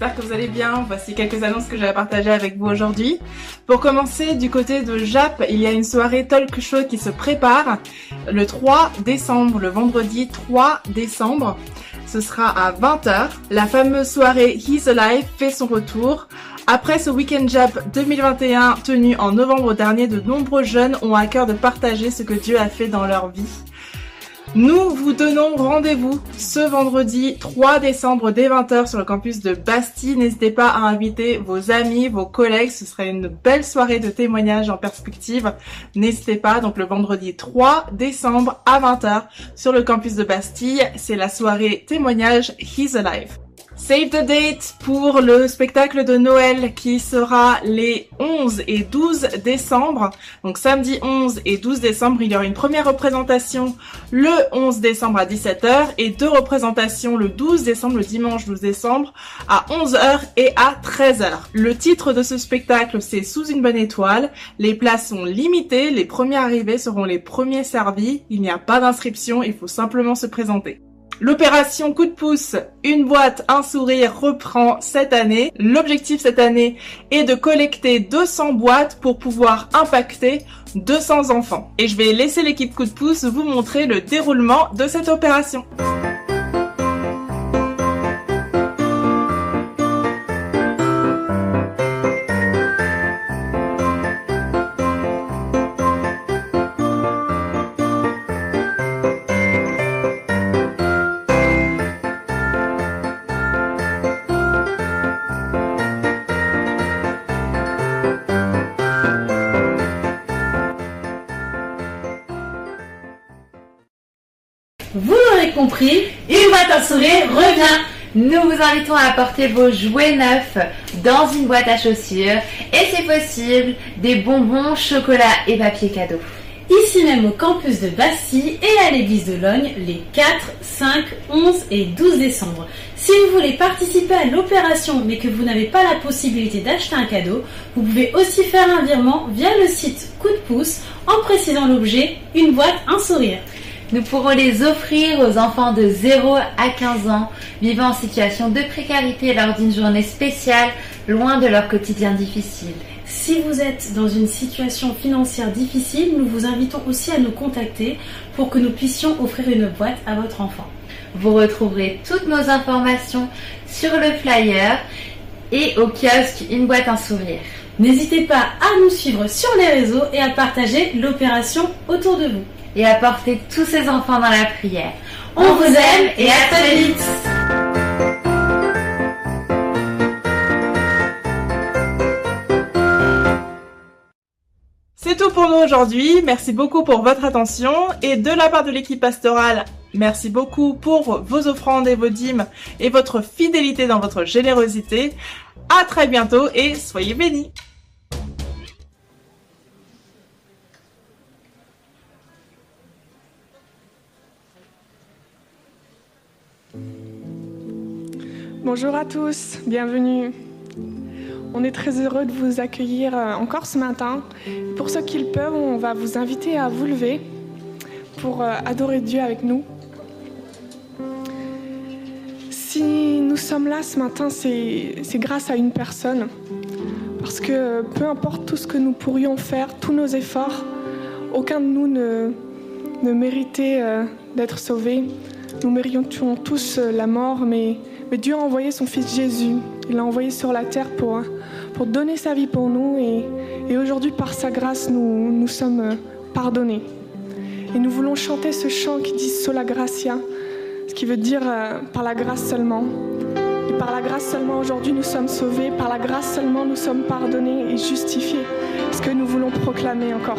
j'espère que vous allez bien. Voici quelques annonces que j'avais partagées avec vous aujourd'hui. Pour commencer, du côté de Jap, il y a une soirée talk show qui se prépare le 3 décembre, le vendredi 3 décembre. Ce sera à 20h. La fameuse soirée He's Alive fait son retour. Après ce Weekend Jap 2021 tenu en novembre dernier, de nombreux jeunes ont à cœur de partager ce que Dieu a fait dans leur vie. Nous vous donnons rendez-vous ce vendredi 3 décembre dès 20h sur le campus de Bastille. N'hésitez pas à inviter vos amis, vos collègues. Ce sera une belle soirée de témoignages en perspective. N'hésitez pas. Donc le vendredi 3 décembre à 20h sur le campus de Bastille. C'est la soirée témoignage He's Alive. Save the date pour le spectacle de Noël qui sera les 11 et 12 décembre. Donc samedi 11 et 12 décembre, il y aura une première représentation le 11 décembre à 17h et deux représentations le 12 décembre, le dimanche 12 décembre à 11h et à 13h. Le titre de ce spectacle c'est Sous une bonne étoile. Les places sont limitées, les premiers arrivés seront les premiers servis. Il n'y a pas d'inscription, il faut simplement se présenter. L'opération coup de pouce, une boîte, un sourire reprend cette année. L'objectif cette année est de collecter 200 boîtes pour pouvoir impacter 200 enfants. Et je vais laisser l'équipe coup de pouce vous montrer le déroulement de cette opération. Une boîte à sourire revient. Nous vous invitons à apporter vos jouets neufs dans une boîte à chaussures et c'est possible des bonbons, chocolat et papier cadeau. Ici même au campus de Bastille et à l'église de Logne les 4, 5, 11 et 12 décembre. Si vous voulez participer à l'opération mais que vous n'avez pas la possibilité d'acheter un cadeau, vous pouvez aussi faire un virement via le site Coup de pouce en précisant l'objet une boîte, un sourire. Nous pourrons les offrir aux enfants de 0 à 15 ans vivant en situation de précarité lors d'une journée spéciale loin de leur quotidien difficile. Si vous êtes dans une situation financière difficile, nous vous invitons aussi à nous contacter pour que nous puissions offrir une boîte à votre enfant. Vous retrouverez toutes nos informations sur le flyer et au kiosque Une boîte un sourire. N'hésitez pas à nous suivre sur les réseaux et à partager l'opération autour de vous. Et à porter tous ces enfants dans la prière. On vous aime et à très vite C'est tout pour nous aujourd'hui. Merci beaucoup pour votre attention. Et de la part de l'équipe pastorale, merci beaucoup pour vos offrandes et vos dîmes et votre fidélité dans votre générosité. À très bientôt et soyez bénis. Bonjour à tous, bienvenue. On est très heureux de vous accueillir euh, encore ce matin. Pour ceux qui le peuvent, on va vous inviter à vous lever pour euh, adorer Dieu avec nous. Si nous sommes là ce matin, c'est grâce à une personne. Parce que peu importe tout ce que nous pourrions faire, tous nos efforts, aucun de nous ne, méritait euh, d'être sauvé. Nous méritions tous la mort, mais, mais Dieu a envoyé son Fils Jésus. Il l'a envoyé sur la terre pour, donner sa vie pour nous. Et, aujourd'hui, par sa grâce, nous, nous sommes pardonnés. Et nous voulons chanter ce chant qui dit Sola Gracia, ce qui veut dire euh, par la grâce seulement. Et par la grâce seulement, aujourd'hui, nous sommes sauvés. Par la grâce seulement, nous sommes pardonnés et justifiés. Ce que nous voulons proclamer encore.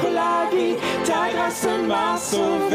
Tu fais de grandes choses.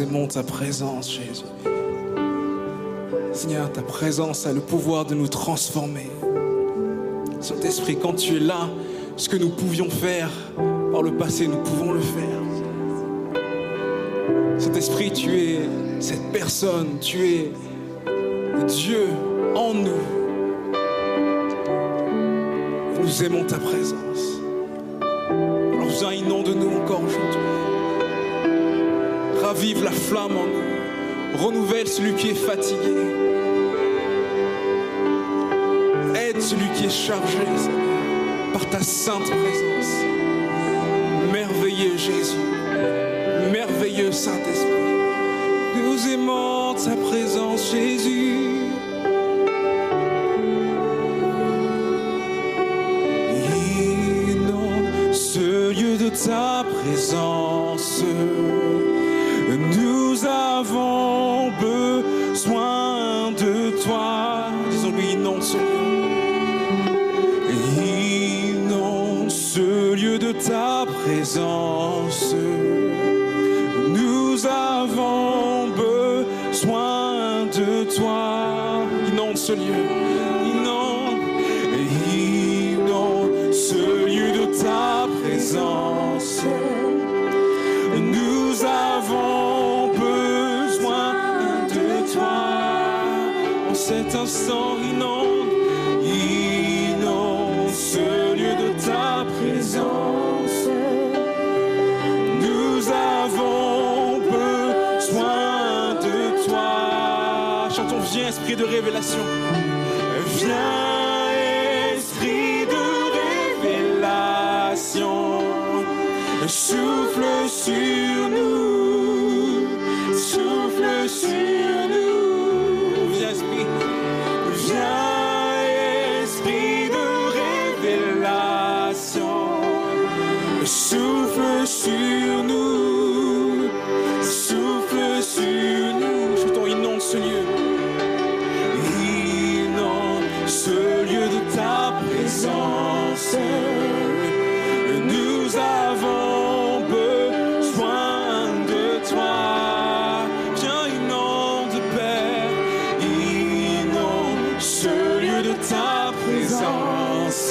nous aimons ta présence, Jésus. Seigneur, ta présence a le pouvoir de nous transformer. Saint-Esprit, quand tu es là, ce que nous pouvions faire par le passé, nous pouvons le faire. Saint-Esprit, tu es cette personne, tu es Dieu en nous. Nous aimons ta présence. Alors viens, inonde-nous. Vive la flamme en nous. Renouvelle celui qui est fatigué. Aide celui qui est chargé par ta sainte présence. Merveilleux Jésus. Merveilleux Saint-Esprit. Nous aimons ta présence, Jésus.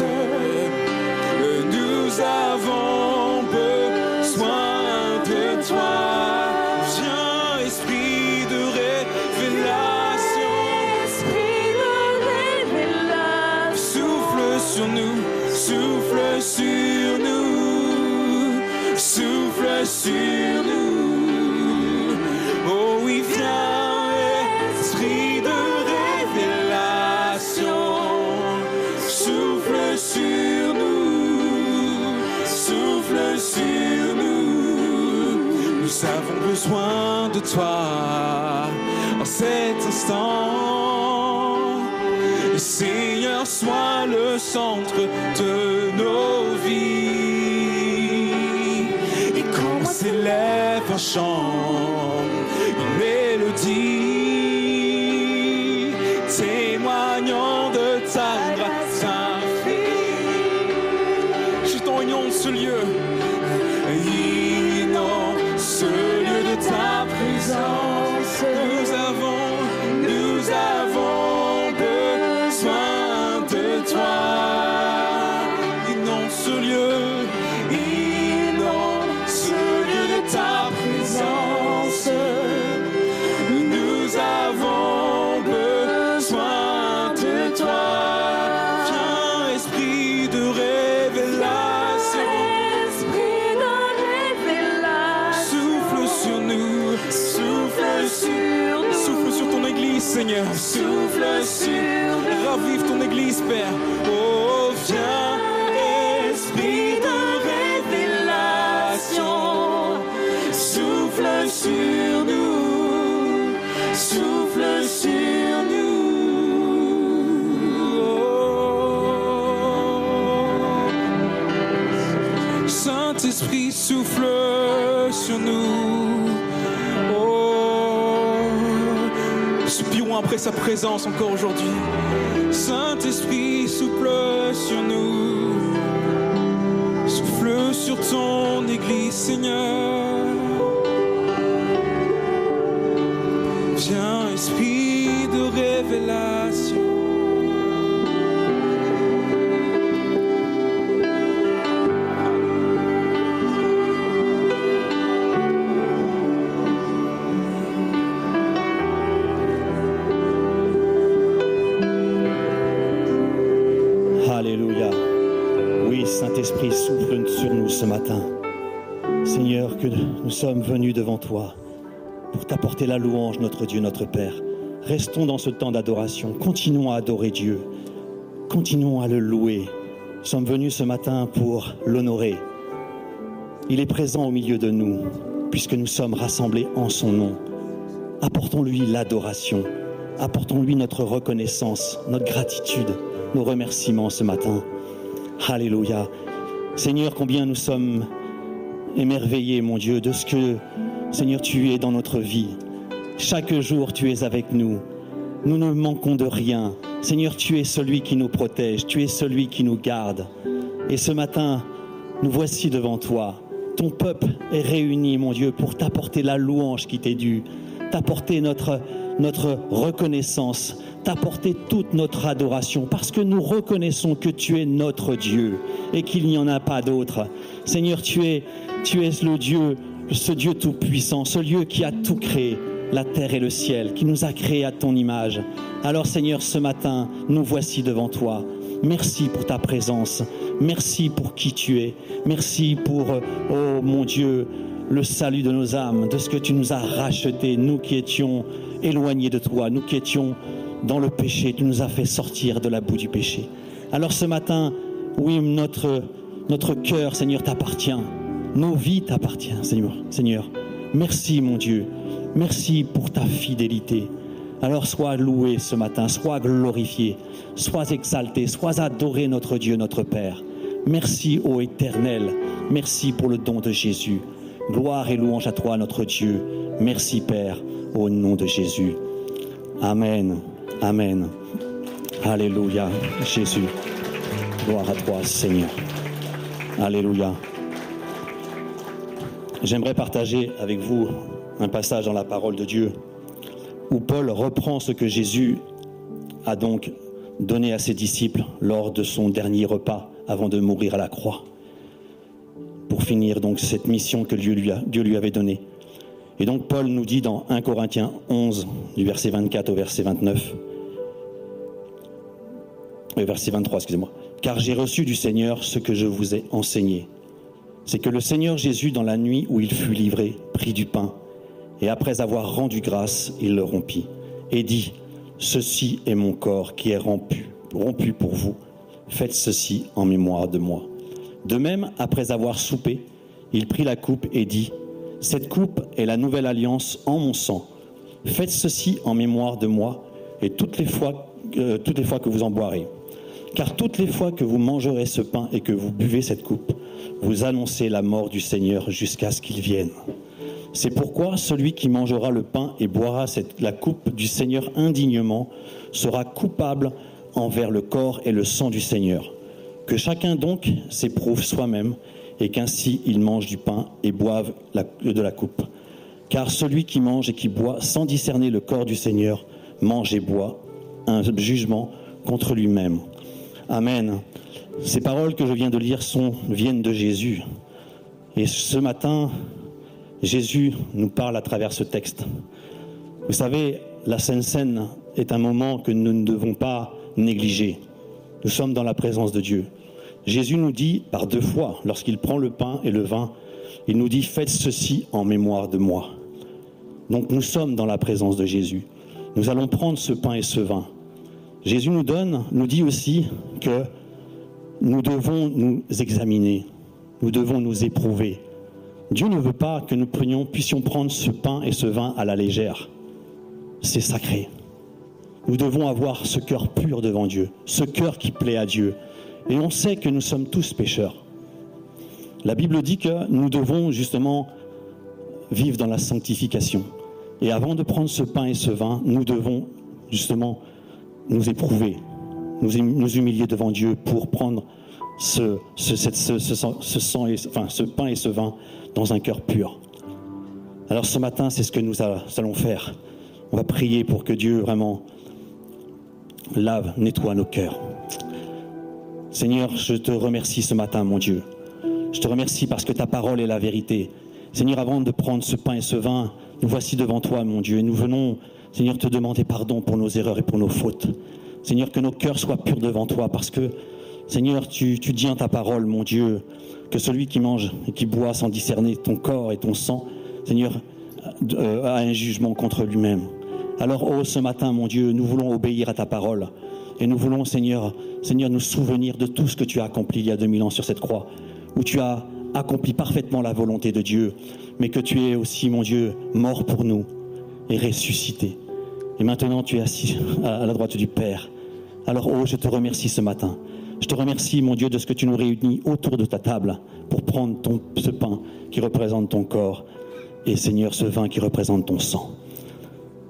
myself toi en cet instant. Seigneur, sois le centre de nos encore aujourd'hui. Saint-Esprit, souffle sur nous. Souffle sur ton église, Seigneur. Que nous sommes venus devant toi pour t'apporter la louange, notre Dieu, notre Père. Restons dans ce temps d'adoration. Continuons à adorer Dieu. Continuons à le louer. Nous sommes venus ce matin pour l'honorer. Il est présent au milieu de nous, puisque nous sommes rassemblés en son nom. Apportons-lui l'adoration. Apportons-lui notre reconnaissance, notre gratitude, nos remerciements ce matin. Alléluia. Seigneur, combien nous sommes émerveillés, mon Dieu, de ce que, Seigneur, tu es dans notre vie. Chaque jour, tu es avec nous. Nous ne manquons de rien. Seigneur, tu es celui qui nous protège, tu es celui qui nous garde. Et ce matin, nous voici devant toi. Ton peuple est réuni, mon Dieu, pour t'apporter la louange qui t'est due, t'apporter notre, notre reconnaissance, t'apporter toute notre adoration, parce que nous reconnaissons que tu es notre Dieu et qu'il n'y en a pas d'autre. Seigneur, tu es, tu es le Dieu, ce Dieu tout-puissant, ce Dieu qui a tout créé, la terre et le ciel, qui nous a créés à ton image. Alors Seigneur, ce matin, nous voici devant toi. Merci pour ta présence. Merci pour qui tu es. Merci pour, oh mon Dieu, le salut de nos âmes, de ce que tu nous as racheté, nous qui étions éloignés de toi, nous qui étions dans le péché, tu nous as fait sortir de la boue du péché. Alors ce matin, oui, notre, notre cœur, Seigneur, t'appartient. Nos vies t'appartiennent, Seigneur. Seigneur, merci mon Dieu. Merci pour ta fidélité. Alors sois loué ce matin, sois glorifié, sois exalté, sois adoré notre Dieu, notre Père. Merci ô Éternel, merci pour le don de Jésus. Gloire et louange à toi notre Dieu. Merci Père, au nom de Jésus. Amen, Amen. Alléluia, Jésus. Gloire à toi Seigneur. Alléluia. J'aimerais partager avec vous un passage dans la parole de Dieu où Paul reprend ce que Jésus a donc donné à ses disciples lors de son dernier repas avant de mourir à la croix, pour finir donc cette mission que Dieu lui, a, Dieu lui avait donnée. Et donc Paul nous dit dans 1 Corinthiens 11, du verset 24 au verset 29, euh, verset 23, excusez-moi, car j'ai reçu du Seigneur ce que je vous ai enseigné. C'est que le Seigneur Jésus, dans la nuit où il fut livré, prit du pain, et après avoir rendu grâce, il le rompit, et dit, Ceci est mon corps qui est rompu, pour vous. Faites ceci en mémoire de moi. De même, après avoir soupé, il prit la coupe et dit, Cette coupe est la nouvelle alliance en mon sang. Faites ceci en mémoire de moi, et toutes les fois, euh, toutes les fois que vous en boirez. Car toutes les fois que vous mangerez ce pain et que vous buvez cette coupe, vous annoncez la mort du Seigneur jusqu'à ce qu'il vienne. C'est pourquoi celui qui mangera le pain et boira la coupe du Seigneur indignement sera coupable envers le corps et le sang du Seigneur. Que chacun donc s'éprouve soi-même et qu'ainsi il mange du pain et boive de la coupe. Car celui qui mange et qui boit sans discerner le corps du Seigneur mange et boit un jugement contre lui-même. Amen. Ces paroles que je viens de lire sont, viennent de Jésus. Et ce matin, Jésus nous parle à travers ce texte. Vous savez, la Sainte Seine est un moment que nous ne devons pas négliger. Nous sommes dans la présence de Dieu. Jésus nous dit par deux fois, lorsqu'il prend le pain et le vin, il nous dit Faites ceci en mémoire de moi. Donc nous sommes dans la présence de Jésus. nous allons prendre ce pain et ce vin. Jésus nous donne, nous dit aussi que nous devons nous examiner, nous devons nous éprouver. Dieu ne veut pas que nous puissions prendre ce pain et ce vin à la légère. C'est sacré. Nous devons avoir ce cœur pur devant Dieu, ce cœur qui plaît à Dieu. Et on sait que nous sommes tous pécheurs. La Bible dit que nous devons justement vivre dans la sanctification. Et avant de prendre ce pain et ce vin, nous devons justement nous éprouver, nous, hum- nous humilier devant Dieu pour prendre ce, ce, ce- pain et ce vin dans un cœur pur. Alors ce matin, c'est ce que nous allons faire. On va prier pour que Dieu vraiment lave, nettoie nos cœurs. Seigneur, je te remercie ce matin, mon Dieu. Je te remercie parce que ta parole est la vérité. Seigneur, avant de prendre ce pain et ce vin, nous voici devant toi, mon Dieu, et nous venons, Seigneur, te demander pardon pour nos erreurs et pour nos fautes. Seigneur, que nos cœurs soient purs devant toi, parce que, Seigneur, tu, tu ta parole, mon Dieu, que celui qui mange et qui boit sans discerner ton corps et ton sang, Seigneur, euh, a un jugement contre lui-même. Alors, oh, ce matin, mon Dieu, nous voulons obéir à ta parole. Et nous voulons, Seigneur, Seigneur, nous souvenir de tout ce que tu as accompli il y a 2000 ans sur cette croix, où tu as accompli parfaitement la volonté de Dieu, mais que tu es aussi, mon Dieu, mort pour nous et ressuscité. Et maintenant, tu es assis à la droite du Père. Alors, oh, je te remercie ce matin. Je te remercie, mon Dieu, de ce que tu nous réunis autour de ta table pour prendre ce pain qui représente ton corps et, Seigneur, ce vin qui représente ton sang.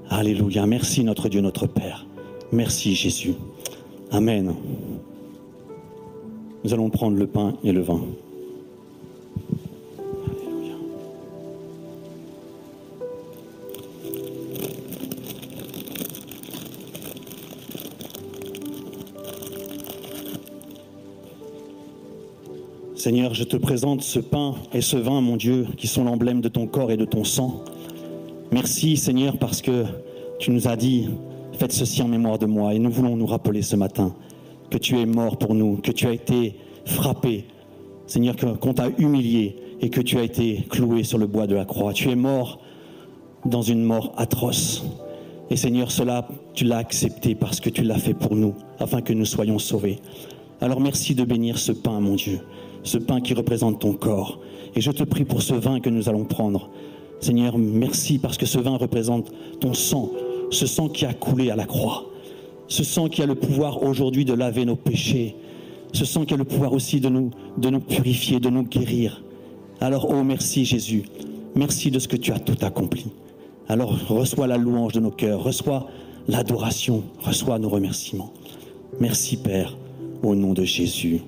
Alléluia. Merci, notre Dieu, notre Père. Merci, Jésus. Amen. Nous allons prendre le pain et le vin. Seigneur, je te présente ce pain et ce vin, mon Dieu, qui sont l'emblème de ton corps et de ton sang. Merci, Seigneur, parce que tu nous as dit, faites ceci en mémoire de moi. Et nous voulons nous rappeler ce matin que tu es mort pour nous, que tu as été frappé, Seigneur, qu'on t'a humilié et que tu as été cloué sur le bois de la croix. Tu es mort dans une mort atroce. Et Seigneur, cela, tu l'as accepté parce que tu l'as fait pour nous, afin que nous soyons sauvés. Alors merci de bénir ce pain, mon Dieu, ce pain qui représente ton corps. Et je te prie pour ce vin que nous allons prendre. Seigneur, merci parce que ce vin représente ton sang, ce sang qui a coulé à la croix, ce sang qui a le pouvoir aujourd'hui de laver nos péchés, ce sang qui a le pouvoir aussi de nous, de nous purifier, de nous guérir. Alors, oh merci Jésus, merci de ce que tu as tout accompli. Alors reçois la louange de nos cœurs, reçois l'adoration, reçois nos remerciements. Merci Père, au nom de Jésus.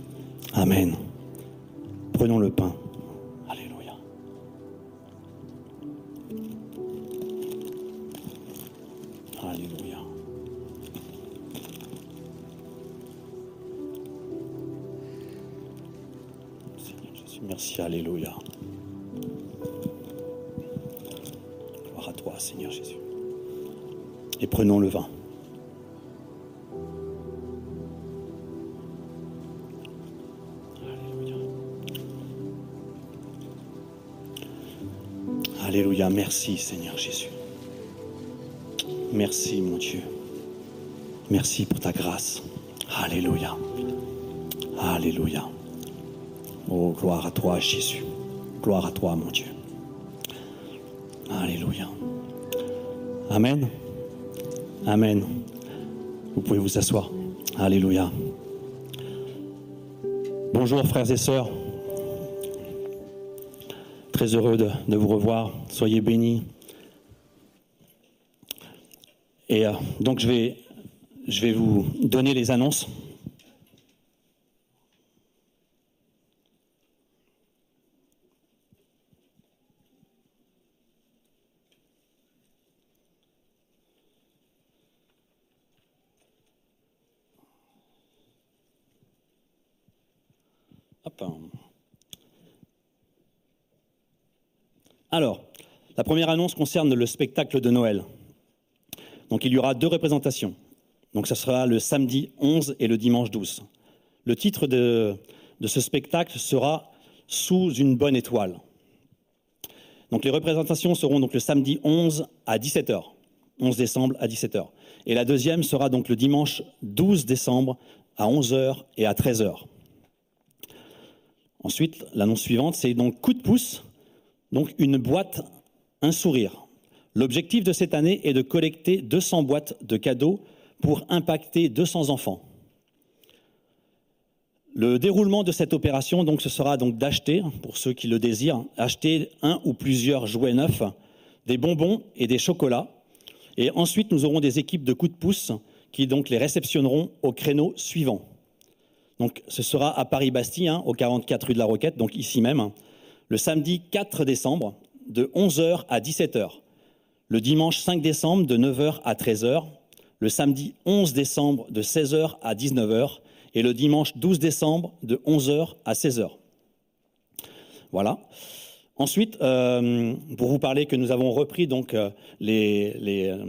Amen. Prenons le pain. Alléluia. Alléluia. Seigneur Jésus, merci. Alléluia. Gloire à toi, Seigneur Jésus. Et prenons le vin. Merci, Seigneur Jésus. Merci, mon Dieu. Merci pour ta grâce. Alléluia. Alléluia. Oh, gloire à toi, Jésus. Gloire à toi, mon Dieu. Alléluia. Amen. Amen. Vous pouvez vous asseoir. Alléluia. Bonjour frères et sœurs. Très heureux de, vous revoir. Soyez bénis. Et euh, donc je vais vous donner les annonces. Alors, la première annonce concerne le spectacle de Noël. Donc il y aura deux représentations. Donc ça sera le samedi 11 et le dimanche 12. Le titre de, ce spectacle sera Sous une bonne étoile. Donc les représentations seront donc le samedi 11 à 17h. 11 décembre à 17h. Et la deuxième sera donc le dimanche 12 décembre à 11h et à 13h. Ensuite, l'annonce suivante, c'est donc coup de pouce, donc une boîte, un sourire. L'objectif de cette année est de collecter 200 boîtes de cadeaux pour impacter 200 enfants. Le déroulement de cette opération, donc, ce sera donc d'acheter, pour ceux qui le désirent, acheter un ou plusieurs jouets neufs, des bonbons et des chocolats. Et ensuite, nous aurons des équipes de coups de pouce qui les réceptionneront au créneau suivant. Donc, ce sera à Paris-Bastille, hein, au 44 rue de la Roquette, donc ici même, le samedi 4 décembre, de 11h à 17h. Le dimanche 5 décembre, de 9h à 13h. Le samedi 11 décembre, de 16h à 19h et le dimanche 12 décembre de 11h à 16h. Voilà. Ensuite, euh, pour vous parler que nous avons repris donc euh, les, les, euh,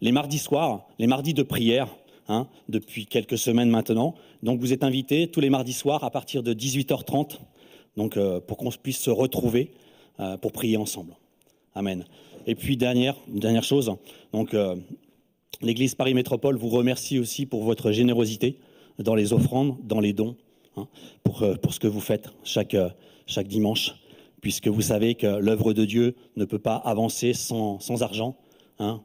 les, mardis soirs, les mardis de prière, hein, depuis quelques semaines maintenant. Donc vous êtes invités tous les mardis soirs à partir de 18h30, donc euh, pour qu'on puisse se retrouver euh, pour prier ensemble. Amen. Et puis dernière, dernière chose, donc l'Église Paris Métropole vous remercie aussi pour votre générosité dans les offrandes, dans les dons, hein, pour, euh, pour ce que vous faites chaque, euh, chaque dimanche, puisque vous savez que l'œuvre de Dieu ne peut pas avancer sans, sans argent. Hein,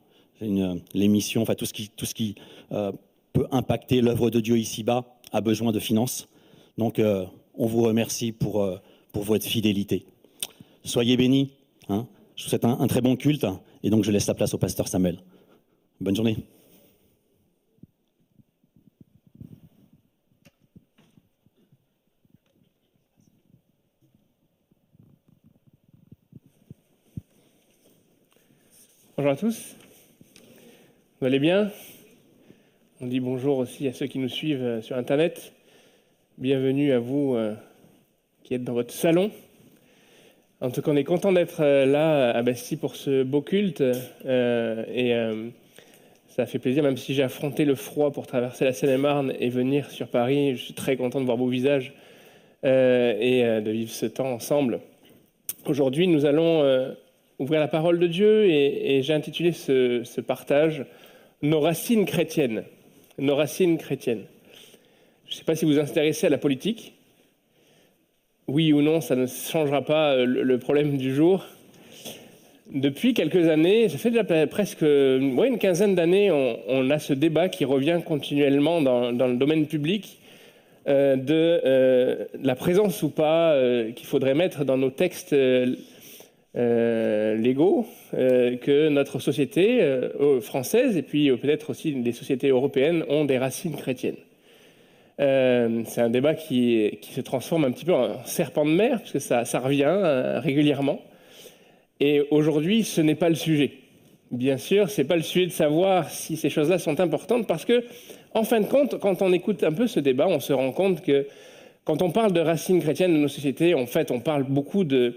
L'émission, enfin tout ce qui, tout ce qui euh, peut impacter l'œuvre de Dieu ici-bas a besoin de finances. Donc euh, on vous remercie pour, euh, pour votre fidélité. Soyez bénis. Hein, je vous souhaite un, un très bon culte et donc je laisse la place au pasteur Samuel. Bonne journée. Bonjour à tous. Vous allez bien? On dit bonjour aussi à ceux qui nous suivent euh, sur Internet. Bienvenue à vous euh, qui êtes dans votre salon. En tout cas, on est content d'être euh, là à Bastille pour ce beau culte. euh, et ça fait plaisir, même si j'ai affronté le froid pour traverser la Seine-et-Marne et venir sur Paris. Je suis très content de voir vos visages et de vivre ce temps ensemble. Aujourd'hui, nous allons ouvrir la parole de Dieu et, j'ai intitulé ce, partage Nos racines chrétiennes. Nos racines chrétiennes. Je ne sais pas si vous vous intéressez à la politique. Oui ou non, ça ne changera pas le, le problème du jour. Depuis quelques années, ça fait déjà presque ouais, une quinzaine d'années, on, a ce débat qui revient continuellement dans, le domaine public euh, de euh, la présence ou pas euh, qu'il faudrait mettre dans nos textes euh, légaux euh, que notre société euh, française et puis peut-être aussi les sociétés européennes ont des racines chrétiennes. C'est un débat qui, se transforme un petit peu en serpent de mer, puisque ça, ça revient régulièrement. Et aujourd'hui, ce n'est pas le sujet. Bien sûr, ce n'est pas le sujet de savoir si ces choses-là sont importantes, parce que, en fin de compte, quand on écoute un peu ce débat, on se rend compte que quand on parle de racines chrétiennes de nos sociétés, en fait, on parle beaucoup de,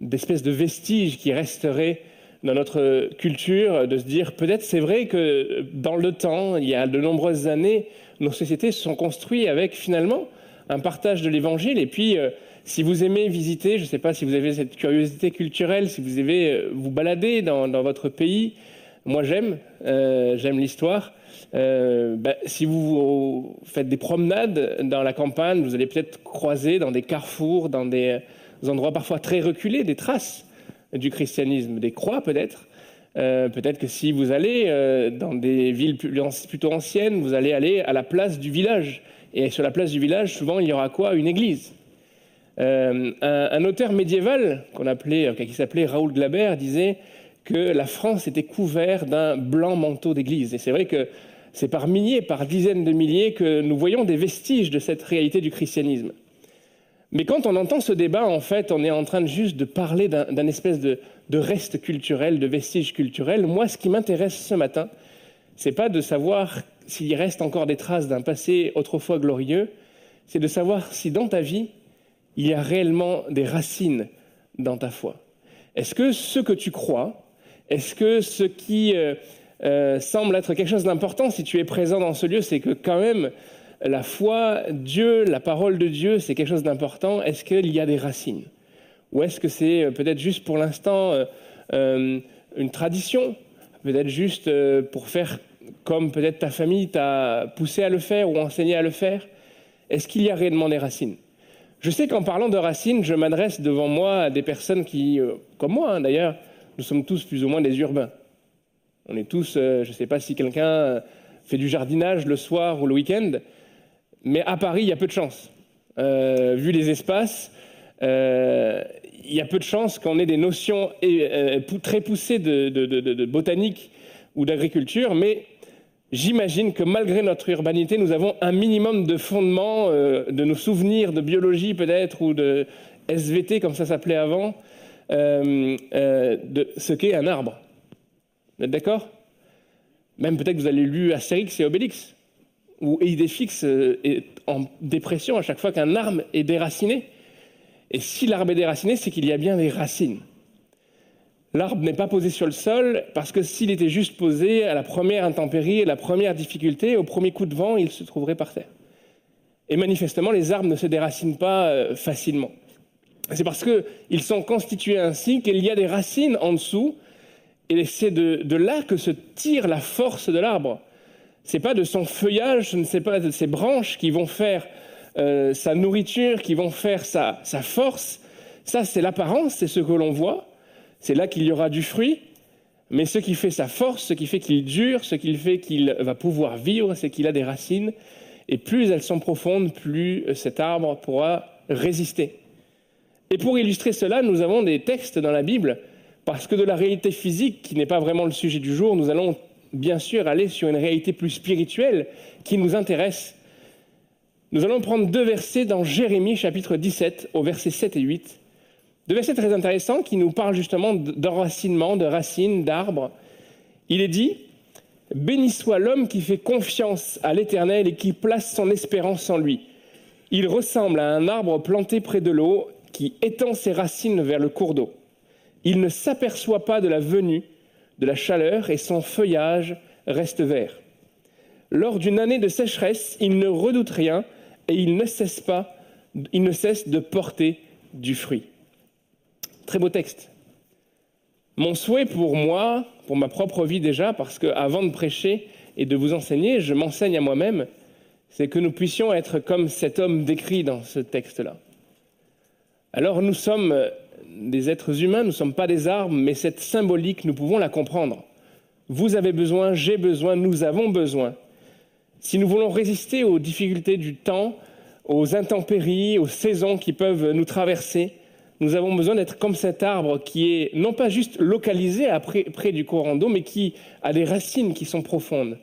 d'espèces de vestiges qui resteraient dans notre culture, de se dire peut-être c'est vrai que dans le temps, il y a de nombreuses années, nos sociétés se sont construites avec finalement un partage de l'évangile. Et puis, euh, si vous aimez visiter, je ne sais pas si vous avez cette curiosité culturelle, si vous aimez euh, vous balader dans, votre pays, moi j'aime, euh, j'aime l'histoire. Bah, si vous faites des promenades dans la campagne, vous allez peut-être croiser dans des carrefours, dans des endroits parfois très reculés, des traces du christianisme, des croix peut-être. Euh, peut-être que si vous allez euh, dans des villes plutôt anciennes, vous allez aller à la place du village. Et sur la place du village, souvent, il y aura quoi? Une église. Euh, un, auteur médiéval qu'on appelait, qui s'appelait Raoul Glaber disait que la France était couverte d'un blanc manteau d'église. Et c'est vrai que c'est par milliers, par dizaines de milliers que nous voyons des vestiges de cette réalité du christianisme. Mais quand on entend ce débat, en fait, on est en train juste de parler d'un espèce de, de, reste culturel, de vestige culturel. Moi, ce qui m'intéresse ce matin, c'est pas de savoir s'il reste encore des traces d'un passé autrefois glorieux, c'est de savoir si dans ta vie, il y a réellement des racines dans ta foi. Est-ce que ce que tu crois, est-ce que ce qui euh, euh, semble être quelque chose d'important si tu es présent dans ce lieu, c'est que quand même la foi, Dieu, la parole de Dieu, c'est quelque chose d'important. Est-ce qu'il y a des racines? Ou est-ce que c'est peut-être juste pour l'instant euh, une tradition? Peut-être juste euh, pour faire comme peut-être ta famille t'a poussé à le faire ou enseigné à le faire? Est-ce qu'il y a réellement des racines? Je sais qu'en parlant de racines, je m'adresse devant moi à des personnes qui, euh, comme moi hein, d'ailleurs, nous sommes tous plus ou moins des urbains. On est tous, euh, je ne sais pas si quelqu'un fait du jardinage le soir ou le week-end, mais à Paris, il y a peu de chance. Euh, vu les espaces, euh, il y a peu de chances qu'on ait des notions euh, très poussées de, botanique ou d'agriculture, mais j'imagine que malgré notre urbanité, nous avons un minimum de fondement euh, de nos souvenirs de biologie peut-être ou de SVT comme ça s'appelait avant, de ce qu'est un arbre. Vous êtes d'accord? Même peut-être que vous avez lu Astérix et Obélix, où Idéfix euh, est en dépression à chaque fois qu'un arbre est déraciné. Et si l'arbre est déraciné, c'est qu'il y a bien des racines. L'arbre n'est pas posé sur le sol parce que s'il était juste posé à la première intempérie, à la première difficulté, au premier coup de vent, il se trouverait par terre. Et manifestement, les arbres ne se déracinent pas euh, facilement. C'est parce qu'ils sont constitués ainsi qu'il y a des racines en dessous, et c'est de, de là que se tire la force de l'arbre. C'est pas de son feuillage, ce ne pas de ses branches qui vont faire euh, sa nourriture, qui vont faire sa, sa force. Ça, c'est l'apparence, c'est ce que l'on voit. C'est là qu'il y aura du fruit. Mais ce qui fait sa force, ce qui fait qu'il dure, ce qui fait qu'il va pouvoir vivre, c'est qu'il a des racines. Et plus elles sont profondes, plus cet arbre pourra résister. Et pour illustrer cela, nous avons des textes dans la Bible, parce que de la réalité physique, qui n'est pas vraiment le sujet du jour, nous allons bien sûr aller sur une réalité plus spirituelle qui nous intéresse. Nous allons prendre deux versets dans Jérémie chapitre 17 au versets 7 et 8. Deux versets très intéressants qui nous parlent justement d'enracinement, de racines, d'arbres. Il est dit Béni soit l'homme qui fait confiance à l'Éternel et qui place son espérance en lui. Il ressemble à un arbre planté près de l'eau qui étend ses racines vers le cours d'eau. Il ne s'aperçoit pas de la venue de la chaleur et son feuillage reste vert. Lors d'une année de sécheresse, il ne redoute rien et il ne cesse pas, il ne cesse de porter du fruit. Très beau texte. Mon souhait pour moi, pour ma propre vie déjà, parce que avant de prêcher et de vous enseigner, je m'enseigne à moi-même, c'est que nous puissions être comme cet homme décrit dans ce texte-là. Alors nous sommes des êtres humains, nous ne sommes pas des arbres, mais cette symbolique, nous pouvons la comprendre. Vous avez besoin, j'ai besoin, nous avons besoin. Si nous voulons résister aux difficultés du temps, aux intempéries, aux saisons qui peuvent nous traverser, nous avons besoin d'être comme cet arbre qui est non pas juste localisé près du courant d'eau, mais qui a des racines qui sont profondes.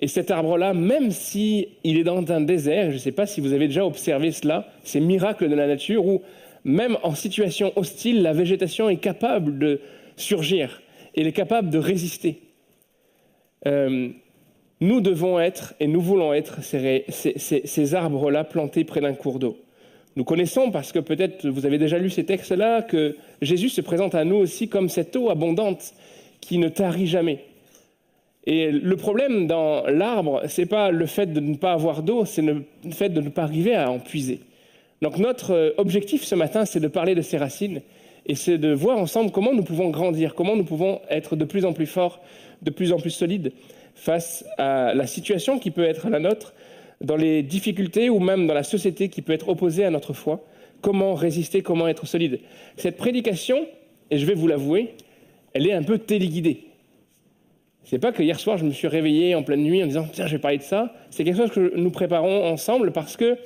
Et cet arbre-là, même si il est dans un désert, je ne sais pas si vous avez déjà observé cela, ces miracles de la nature où même en situation hostile, la végétation est capable de surgir, elle est capable de résister. Euh, nous devons être, et nous voulons être, ces, ces, ces, arbres-là plantés près d'un cours d'eau. Nous connaissons, parce que peut-être vous avez déjà lu ces textes-là, que Jésus se présente à nous aussi comme cette eau abondante qui ne tarit jamais. Et le problème dans l'arbre, c'est pas le fait de ne pas avoir d'eau, c'est le fait de ne pas arriver à en puiser. Donc notre objectif ce matin, c'est de parler de ces racines et c'est de voir ensemble comment nous pouvons grandir, comment nous pouvons être de plus en plus forts, de plus en plus solides face à la situation qui peut être la nôtre, dans les difficultés ou même dans la société qui peut être opposée à notre foi. Comment résister, comment être solide. Cette prédication, et je vais vous l'avouer, elle est un peu téléguidée. C'est pas que hier soir je me suis réveillé en pleine nuit en disant tiens je vais parler de ça. C'est quelque chose que nous préparons ensemble parce que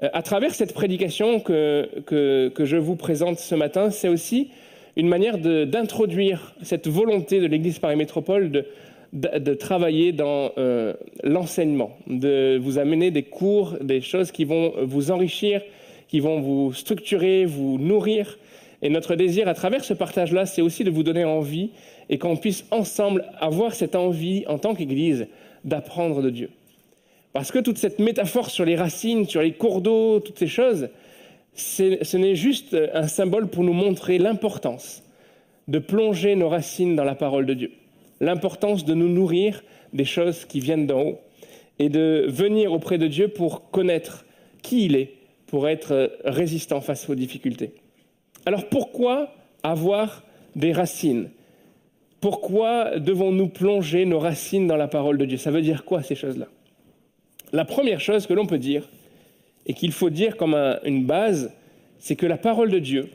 à travers cette prédication que, que, je vous présente ce matin, c'est aussi une manière d'introduire cette volonté de l'Église Paris Métropole de, de, de travailler dans euh, l'enseignement, de vous amener des cours, des choses qui vont vous enrichir, qui vont vous structurer, vous nourrir. Et notre désir à travers ce partage-là, c'est aussi de vous donner envie et qu'on puisse ensemble avoir cette envie en tant qu'Église d'apprendre de Dieu. Parce que toute cette métaphore sur les racines, sur les cours d'eau, toutes ces choses, ce n'est juste un symbole pour nous montrer l'importance de plonger nos racines dans la parole de Dieu, l'importance de nous nourrir des choses qui viennent d'en haut et de venir auprès de Dieu pour connaître qui il est, pour être résistant face aux difficultés. Alors pourquoi avoir des racines? Pourquoi devons-nous plonger nos racines dans la parole de Dieu? Ça veut dire quoi ces choses-là? La première chose que l'on peut dire, et qu'il faut dire comme un- une base, c'est que la parole de Dieu,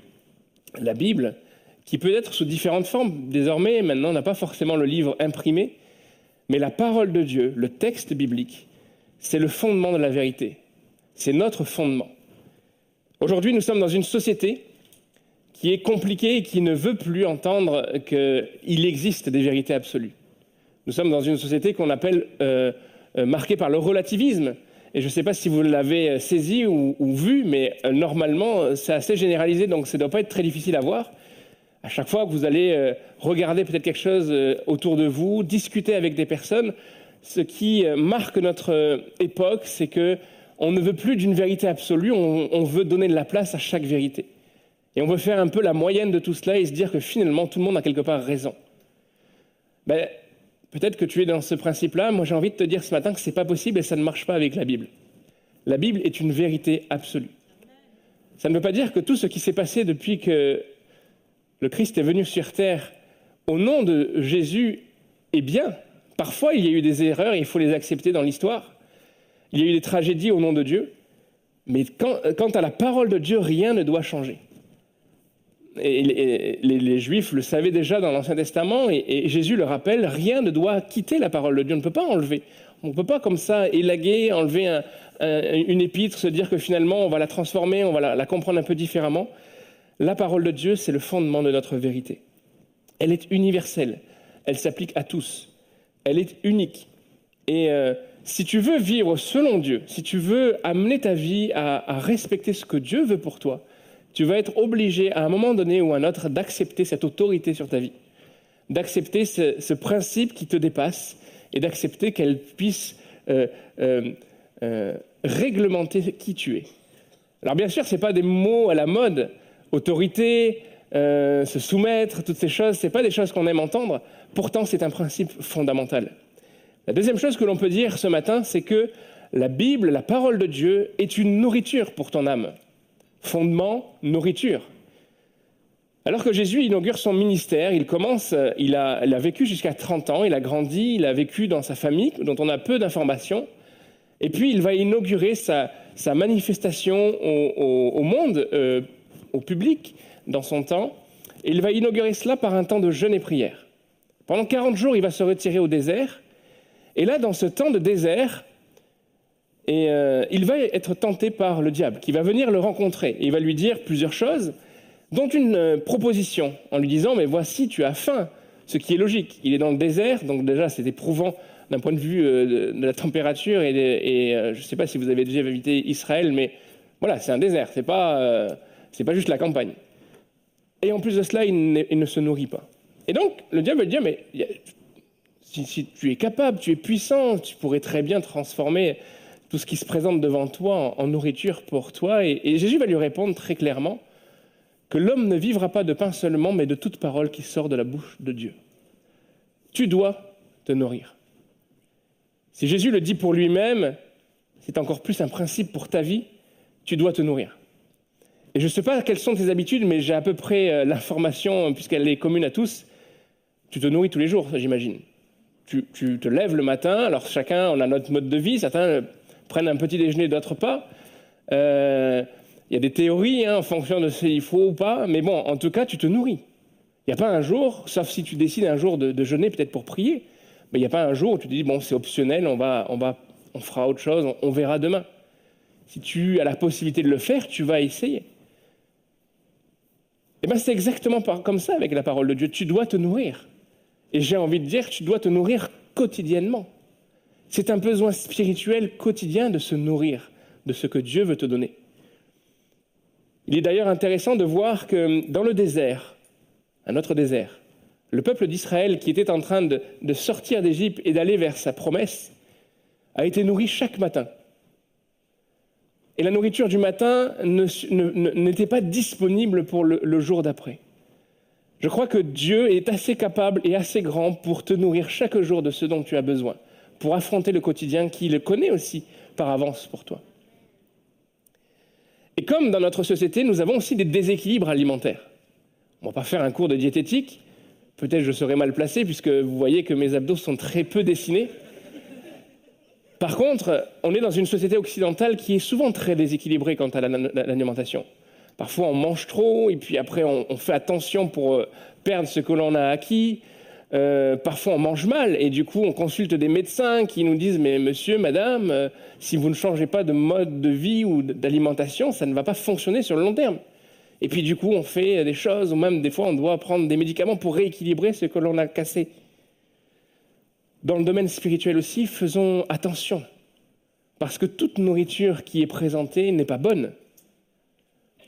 la Bible, qui peut être sous différentes formes, désormais, maintenant, on n'a pas forcément le livre imprimé, mais la parole de Dieu, le texte biblique, c'est le fondement de la vérité. C'est notre fondement. Aujourd'hui, nous sommes dans une société qui est compliquée et qui ne veut plus entendre qu'il existe des vérités absolues. Nous sommes dans une société qu'on appelle euh, marquée par le relativisme. Et je ne sais pas si vous l'avez euh, saisi ou, vu, mais euh, normalement, euh, c'est assez généralisé, donc ça ne doit pas être très difficile à voir. À chaque fois que vous allez euh, regarder peut-être quelque chose euh, autour de vous, discuter avec des personnes, ce qui euh, marque notre euh, époque, c'est que on ne veut plus d'une vérité absolue, on, on veut donner de la place à chaque vérité. Et on veut faire un peu la moyenne de tout cela et se dire que finalement tout le monde a quelque part raison. Ben, peut-être que tu es dans ce principe-là. Moi, j'ai envie de te dire ce matin que c'est pas possible et ça ne marche pas avec la Bible. La Bible est une vérité absolue. Ça ne veut pas dire que tout ce qui s'est passé depuis que le Christ est venu sur terre au nom de Jésus est bien. Parfois, il y a eu des erreurs et il faut les accepter dans l'histoire. Il y a eu des tragédies au nom de Dieu. Mais quand- quant à la parole de Dieu, rien ne doit changer. Et les, Juifs le savaient déjà dans l'Ancien Testament, et, Jésus le rappelle, rien ne doit quitter la parole de Dieu. On ne peut pas enlever. On ne peut pas comme ça élaguer, enlever un- un- une épître, se dire que finalement on va la transformer, on va la, comprendre un peu différemment. La parole de Dieu, c'est le fondement de notre vérité. Elle est universelle, elle s'applique à tous, elle est unique. Et euh, si tu veux vivre selon Dieu, si tu veux amener ta vie à respecter ce que Dieu veut pour toi, tu vas être obligé à un moment donné ou à un autre d'accepter cette autorité sur ta vie, d'accepter ce, principe qui te dépasse et d'accepter qu'elle puisse euh, euh, euh, réglementer qui tu es. Alors bien sûr, ce pas des mots à la mode, autorité, se soumettre, toutes ces choses, ce pas des choses qu'on aime entendre, pourtant c'est un principe fondamental. La deuxième chose que l'on peut dire ce matin, c'est que la Bible, la parole de Dieu, est une nourriture pour ton âme. Fondement, nourriture. Alors que Jésus inaugure son ministère, il commence, il a, vécu jusqu'à 30 ans, il a grandi, il a vécu dans sa famille, dont on a peu d'informations, et puis il va inaugurer sa, manifestation au monde, euh, au public, dans son temps, et il va inaugurer cela par un temps de jeûne et prière. Pendant 40 jours, il va se retirer au désert, et là, dans ce temps de désert, et euh, il va être tenté par le diable, qui va venir le rencontrer. Et il va lui dire plusieurs choses, dont une euh, proposition, en lui disant, mais voici, tu as faim, ce qui est logique. Il est dans le désert, donc déjà c'est éprouvant d'un point de vue euh, de, la température, et, je ne sais pas si vous avez déjà visité Israël, mais voilà, c'est un désert, c'est pas, euh, pas juste la campagne. Et en plus de cela, il, n'est- ne se nourrit pas. Et donc, le diable va lui dire, mais si tu es capable, tu es puissant, tu pourrais très bien transformer tout ce qui se présente devant toi en, nourriture pour toi. Et, Jésus va lui répondre très clairement que l'homme ne vivra pas de pain seulement, mais de toute parole qui sort de la bouche de Dieu. Tu dois te nourrir. Si Jésus le dit pour lui-même, c'est encore plus un principe pour ta vie, tu dois te nourrir. Et je ne sais pas quelles sont tes habitudes, mais j'ai à peu près euh, l'information, puisqu'elle est commune à tous. Tu te nourris tous les jours, j'imagine. Tu, tu te lèves le matin, alors chacun, on a notre mode de vie, certains prennent un petit déjeuner, d'autres pas. Euh, Il y a des théories hein, en fonction de s'il faut ou pas, mais bon, en tout cas, tu te nourris. Il n'y a pas un jour, sauf si tu décides un jour de, jeûner peut-être pour prier, mais il n'y a pas un jour où tu te dis, bon, c'est optionnel, on, va, on, fera autre chose, on, verra demain. Si tu as la possibilité de le faire, tu vas essayer. Et bien c'est exactement comme ça avec la parole de Dieu. Tu dois te nourrir. Et j'ai envie de dire, tu dois te nourrir quotidiennement. C'est un besoin spirituel quotidien de se nourrir de ce que Dieu veut te donner. Il est d'ailleurs intéressant de voir que dans le désert, un autre désert, le peuple d'Israël qui était en train de, sortir d'Égypte et d'aller vers sa promesse a été nourri chaque matin. Et la nourriture du matin n'était pas disponible pour le jour d'après. Je crois que Dieu est assez capable et assez grand pour te nourrir chaque jour de ce dont tu as besoin, pour affronter le quotidien qu'il connaît aussi par avance pour toi. Et comme dans notre société, nous avons aussi des déséquilibres alimentaires. On ne va pas faire un cours de diététique, Peut-être je serai mal placé puisque vous voyez que mes abdos sont très peu dessinés. Par contre, on est dans une société occidentale qui est souvent très déséquilibrée quant à l'alimentation. Parfois, on mange trop et puis après, on, on fait attention pour euh, perdre ce que l'on a acquis. Euh, parfois, on mange mal et du coup, on consulte des médecins qui nous disent Mais monsieur, madame, euh, si vous ne changez pas de mode de vie ou d'alimentation, ça ne va pas fonctionner sur le long terme. Et puis, du coup, on fait des choses, ou même des fois, on doit prendre des médicaments pour rééquilibrer ce que l'on a cassé. Dans le domaine spirituel aussi, faisons attention, parce que toute nourriture qui est présentée n'est pas bonne.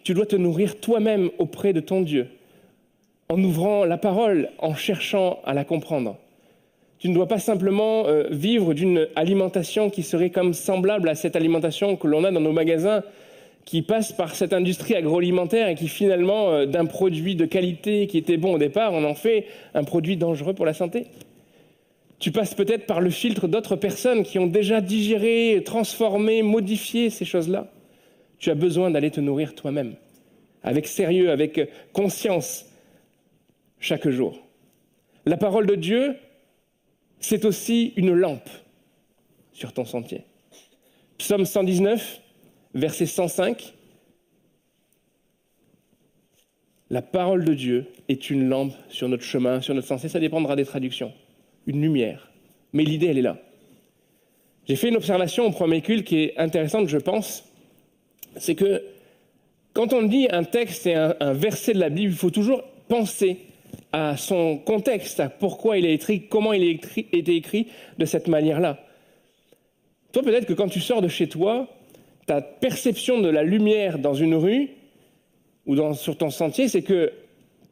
Tu dois te nourrir toi-même auprès de ton Dieu, en ouvrant la parole, en cherchant à la comprendre. Tu ne dois pas simplement euh, vivre d'une alimentation qui serait comme semblable à cette alimentation que l'on a dans nos magasins, qui passe par cette industrie agroalimentaire et qui finalement, euh, d'un produit de qualité qui était bon au départ, on en fait un produit dangereux pour la santé. Tu passes peut-être par le filtre d'autres personnes qui ont déjà digéré, transformé, modifié ces choses-là. Tu as besoin d'aller te nourrir toi-même, avec sérieux, avec conscience, chaque jour. La parole de Dieu, c'est aussi une lampe sur ton sentier. Psaume 119, verset 105. La parole de Dieu est une lampe sur notre chemin, sur notre sentier. Ça dépendra des traductions une lumière. Mais l'idée, elle est là. J'ai fait une observation au premier culte qui est intéressante, je pense. C'est que quand on dit un texte et un, verset de la Bible, il faut toujours penser à son contexte, à pourquoi il est écrit, comment il a été écrit de cette manière-là. Toi, peut-être que quand tu sors de chez toi, ta perception de la lumière dans une rue ou dans, sur ton sentier, c'est que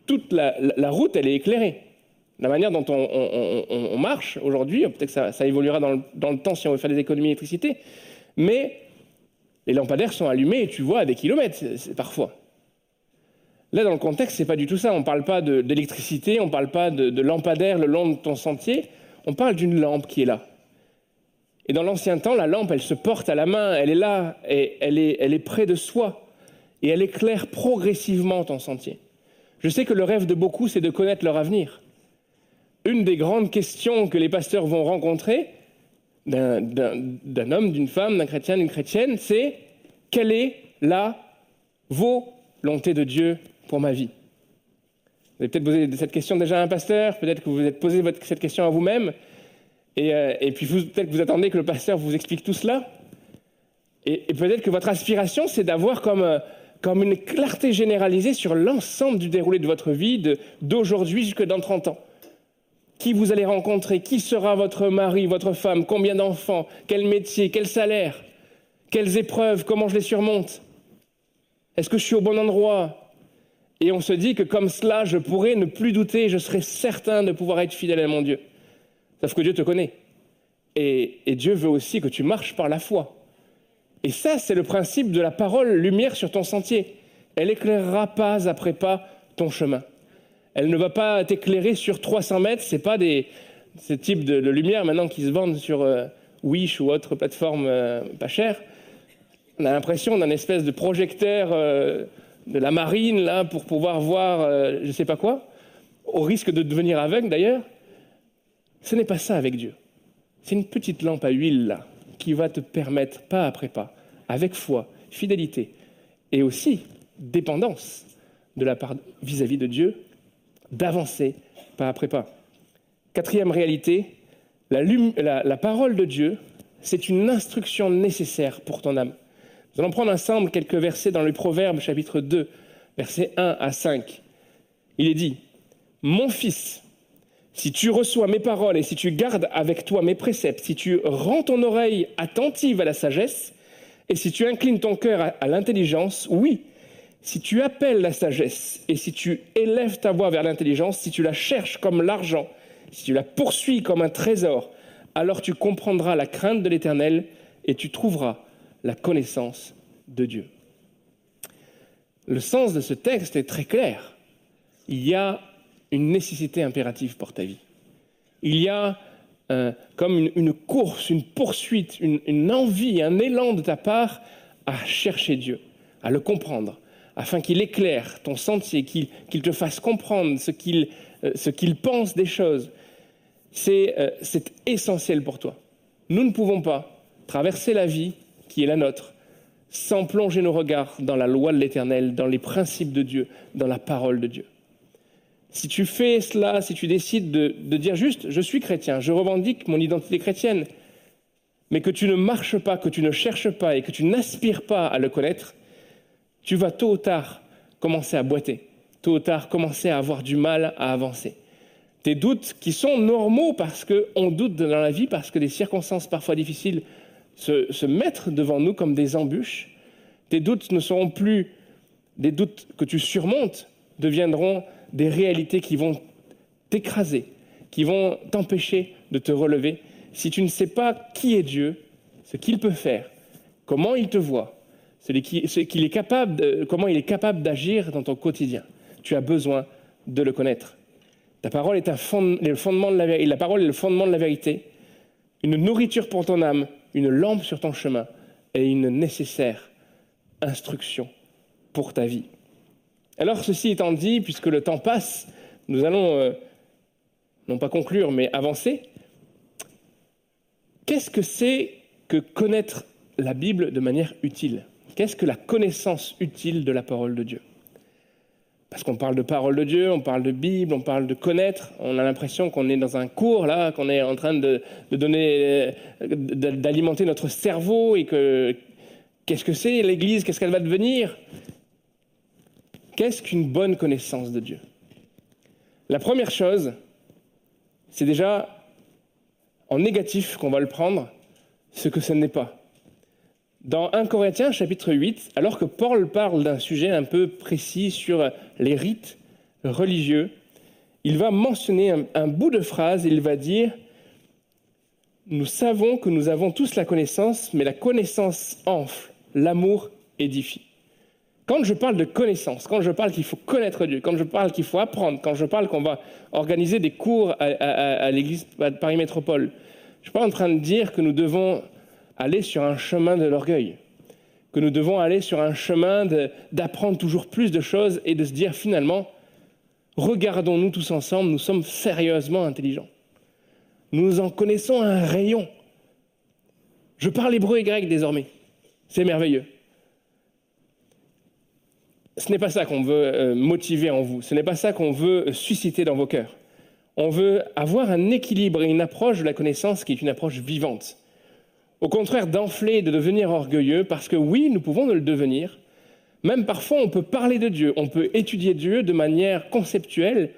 toute la, route, elle est éclairée. La manière dont on, marche aujourd'hui, peut-être que ça, évoluera dans le, temps si on veut faire des économies d'électricité, mais les lampadaires sont allumés et tu vois à des kilomètres parfois. Là, dans le contexte, c'est pas du tout ça. On ne parle pas d'électricité, on ne parle pas de, lampadaire le long de ton sentier, on parle d'une lampe qui est là. Et dans l'ancien temps, la lampe, elle se porte à la main, elle est là, et elle est, elle est près de soi, et elle éclaire progressivement ton sentier. Je sais que le rêve de beaucoup, c'est de connaître leur avenir une des grandes questions que les pasteurs vont rencontrer d'un homme, d'une femme, d'un chrétien, d'une chrétienne, c'est quelle est la volonté de Dieu pour ma vie. Vous avez peut-être posé cette question déjà à un pasteur, peut-être que vous vous êtes posé cette question à vous-même, et, euh, puis peut-être que vous attendez que le pasteur vous explique tout cela. Et, peut-être que votre aspiration, c'est d'avoir comme, euh, comme une clarté généralisée sur l'ensemble du déroulé de votre vie, d'aujourd'hui jusque dans 30 ans. Qui vous allez rencontrer, qui sera votre mari, votre femme, combien d'enfants, quel métier, quel salaire, quelles épreuves, comment je les surmonte? Est-ce que je suis au bon endroit? Et on se dit que comme cela, je pourrais ne plus douter, je serai certain de pouvoir être fidèle à mon Dieu. Sauf que Dieu te connaît. Et, Dieu veut aussi que tu marches par la foi. Et ça, c'est le principe de la parole, lumière sur ton sentier. Elle éclairera pas après pas ton chemin. Elle ne va pas t'éclairer sur 300 mètres. C'est pas des ce type de, lumière maintenant qui se vendent sur euh, Wish ou autre plateforme euh, pas chère. On a l'impression d'un espèce de projecteur euh, de la marine là pour pouvoir voir je ne sais pas quoi, au risque de devenir aveugle d'ailleurs. Ce n'est pas ça avec Dieu. C'est une petite lampe à huile là qui va te permettre pas après pas, avec foi, fidélité et aussi dépendance de la part vis-à-vis -vis de Dieu, d'avancer pas après pas. Quatrième réalité, la, parole de Dieu, c'est une instruction nécessaire pour ton âme. Nous allons prendre ensemble quelques versets dans le Proverbe chapitre 2, versets 1 à 5. Il est dit, Mon fils, si tu reçois mes paroles et si tu gardes avec toi mes préceptes, si tu rends ton oreille attentive à la sagesse, et si tu inclines ton cœur à l'intelligence, oui, si tu appelles la sagesse et si tu élèves ta voix vers l'intelligence, si tu la cherches comme l'argent, si tu la poursuis comme un trésor, alors tu comprendras la crainte de l'Éternel et tu trouveras la connaissance de Dieu. Le sens de ce texte est très clair. Il y a une nécessité impérative pour ta vie. Il y a euh, comme une, course, une poursuite, une, envie, un élan de ta part à chercher Dieu, à le comprendre, afin qu'il éclaire ton sentier, qu'il te fasse comprendre ce qu'il euh, pense des choses. Euh, c'est essentiel pour toi. Nous ne pouvons pas traverser la vie qui est la nôtre sans plonger nos regards dans la loi de l'Éternel, dans les principes de Dieu, dans la parole de Dieu. Si tu fais cela, si tu décides de, dire juste je suis chrétien, je revendique mon identité chrétienne, mais que tu ne marches pas, que tu ne cherches pas et que tu n'aspires pas à le connaître, tu vas tôt ou tard commencer à boiter, tôt ou tard commencer à avoir du mal à avancer. Tes doutes qui sont normaux parce qu'on doute dans la vie, parce que des circonstances parfois difficiles se, mettent devant nous comme des embûches, tes doutes ne seront plus des doutes que tu surmontes, deviendront des réalités qui vont t'écraser, qui vont t'empêcher de te relever. Si tu ne sais pas qui est Dieu, ce qu'il peut faire, comment il te voit, ce qu'il est capable comment il est capable d'agir dans ton quotidien, tu as besoin de le connaître. Ta parole est un la, la parole est le fondement de la vérité, une nourriture pour ton âme, une lampe sur ton chemin et une nécessaire instruction pour ta vie. Alors, ceci étant dit, puisque le temps passe, nous allons, euh, non pas conclure, mais avancer. Qu'est-ce que c'est que connaître la Bible de manière utile? Qu'est-ce que la connaissance utile de la parole de Dieu? Parce qu'on parle de parole de Dieu, on parle de Bible, on parle de connaître, on a l'impression qu'on est dans un cours, là, qu'on est en train de, donner, euh, d'alimenter notre cerveau et que qu'est-ce que c'est l'Église Qu'est-ce qu'elle va devenir? Qu'est-ce qu'une bonne connaissance de Dieu? La première chose, c'est déjà en négatif qu'on va le prendre, ce que ce n'est pas. Dans 1 Corinthiens chapitre 8, alors que Paul parle d'un sujet un peu précis sur les rites religieux, il va mentionner un, bout de phrase, il va dire, nous savons que nous avons tous la connaissance, mais la connaissance enfle, l'amour édifie. Quand je parle de connaissance, quand je parle qu'il faut connaître Dieu, quand je parle qu'il faut apprendre, quand je parle qu'on va organiser des cours à, à, à l'église Paris Métropole, je ne suis pas en train de dire que nous devons aller sur un chemin de l'orgueil, que nous devons aller sur un chemin d'apprendre toujours plus de choses et de se dire finalement, regardons-nous tous ensemble, nous sommes sérieusement intelligents. Nous en connaissons un rayon. Je parle hébreu et grec désormais. C'est merveilleux. Ce n'est pas ça qu'on veut euh, motiver en vous, ce n'est pas ça qu'on veut susciter dans vos cœurs. On veut avoir un équilibre et une approche de la connaissance qui est une approche vivante. Au contraire d'enfler, de devenir orgueilleux, parce que oui, nous pouvons le devenir. Même parfois, on peut parler de Dieu, on peut étudier Dieu de manière conceptuelle.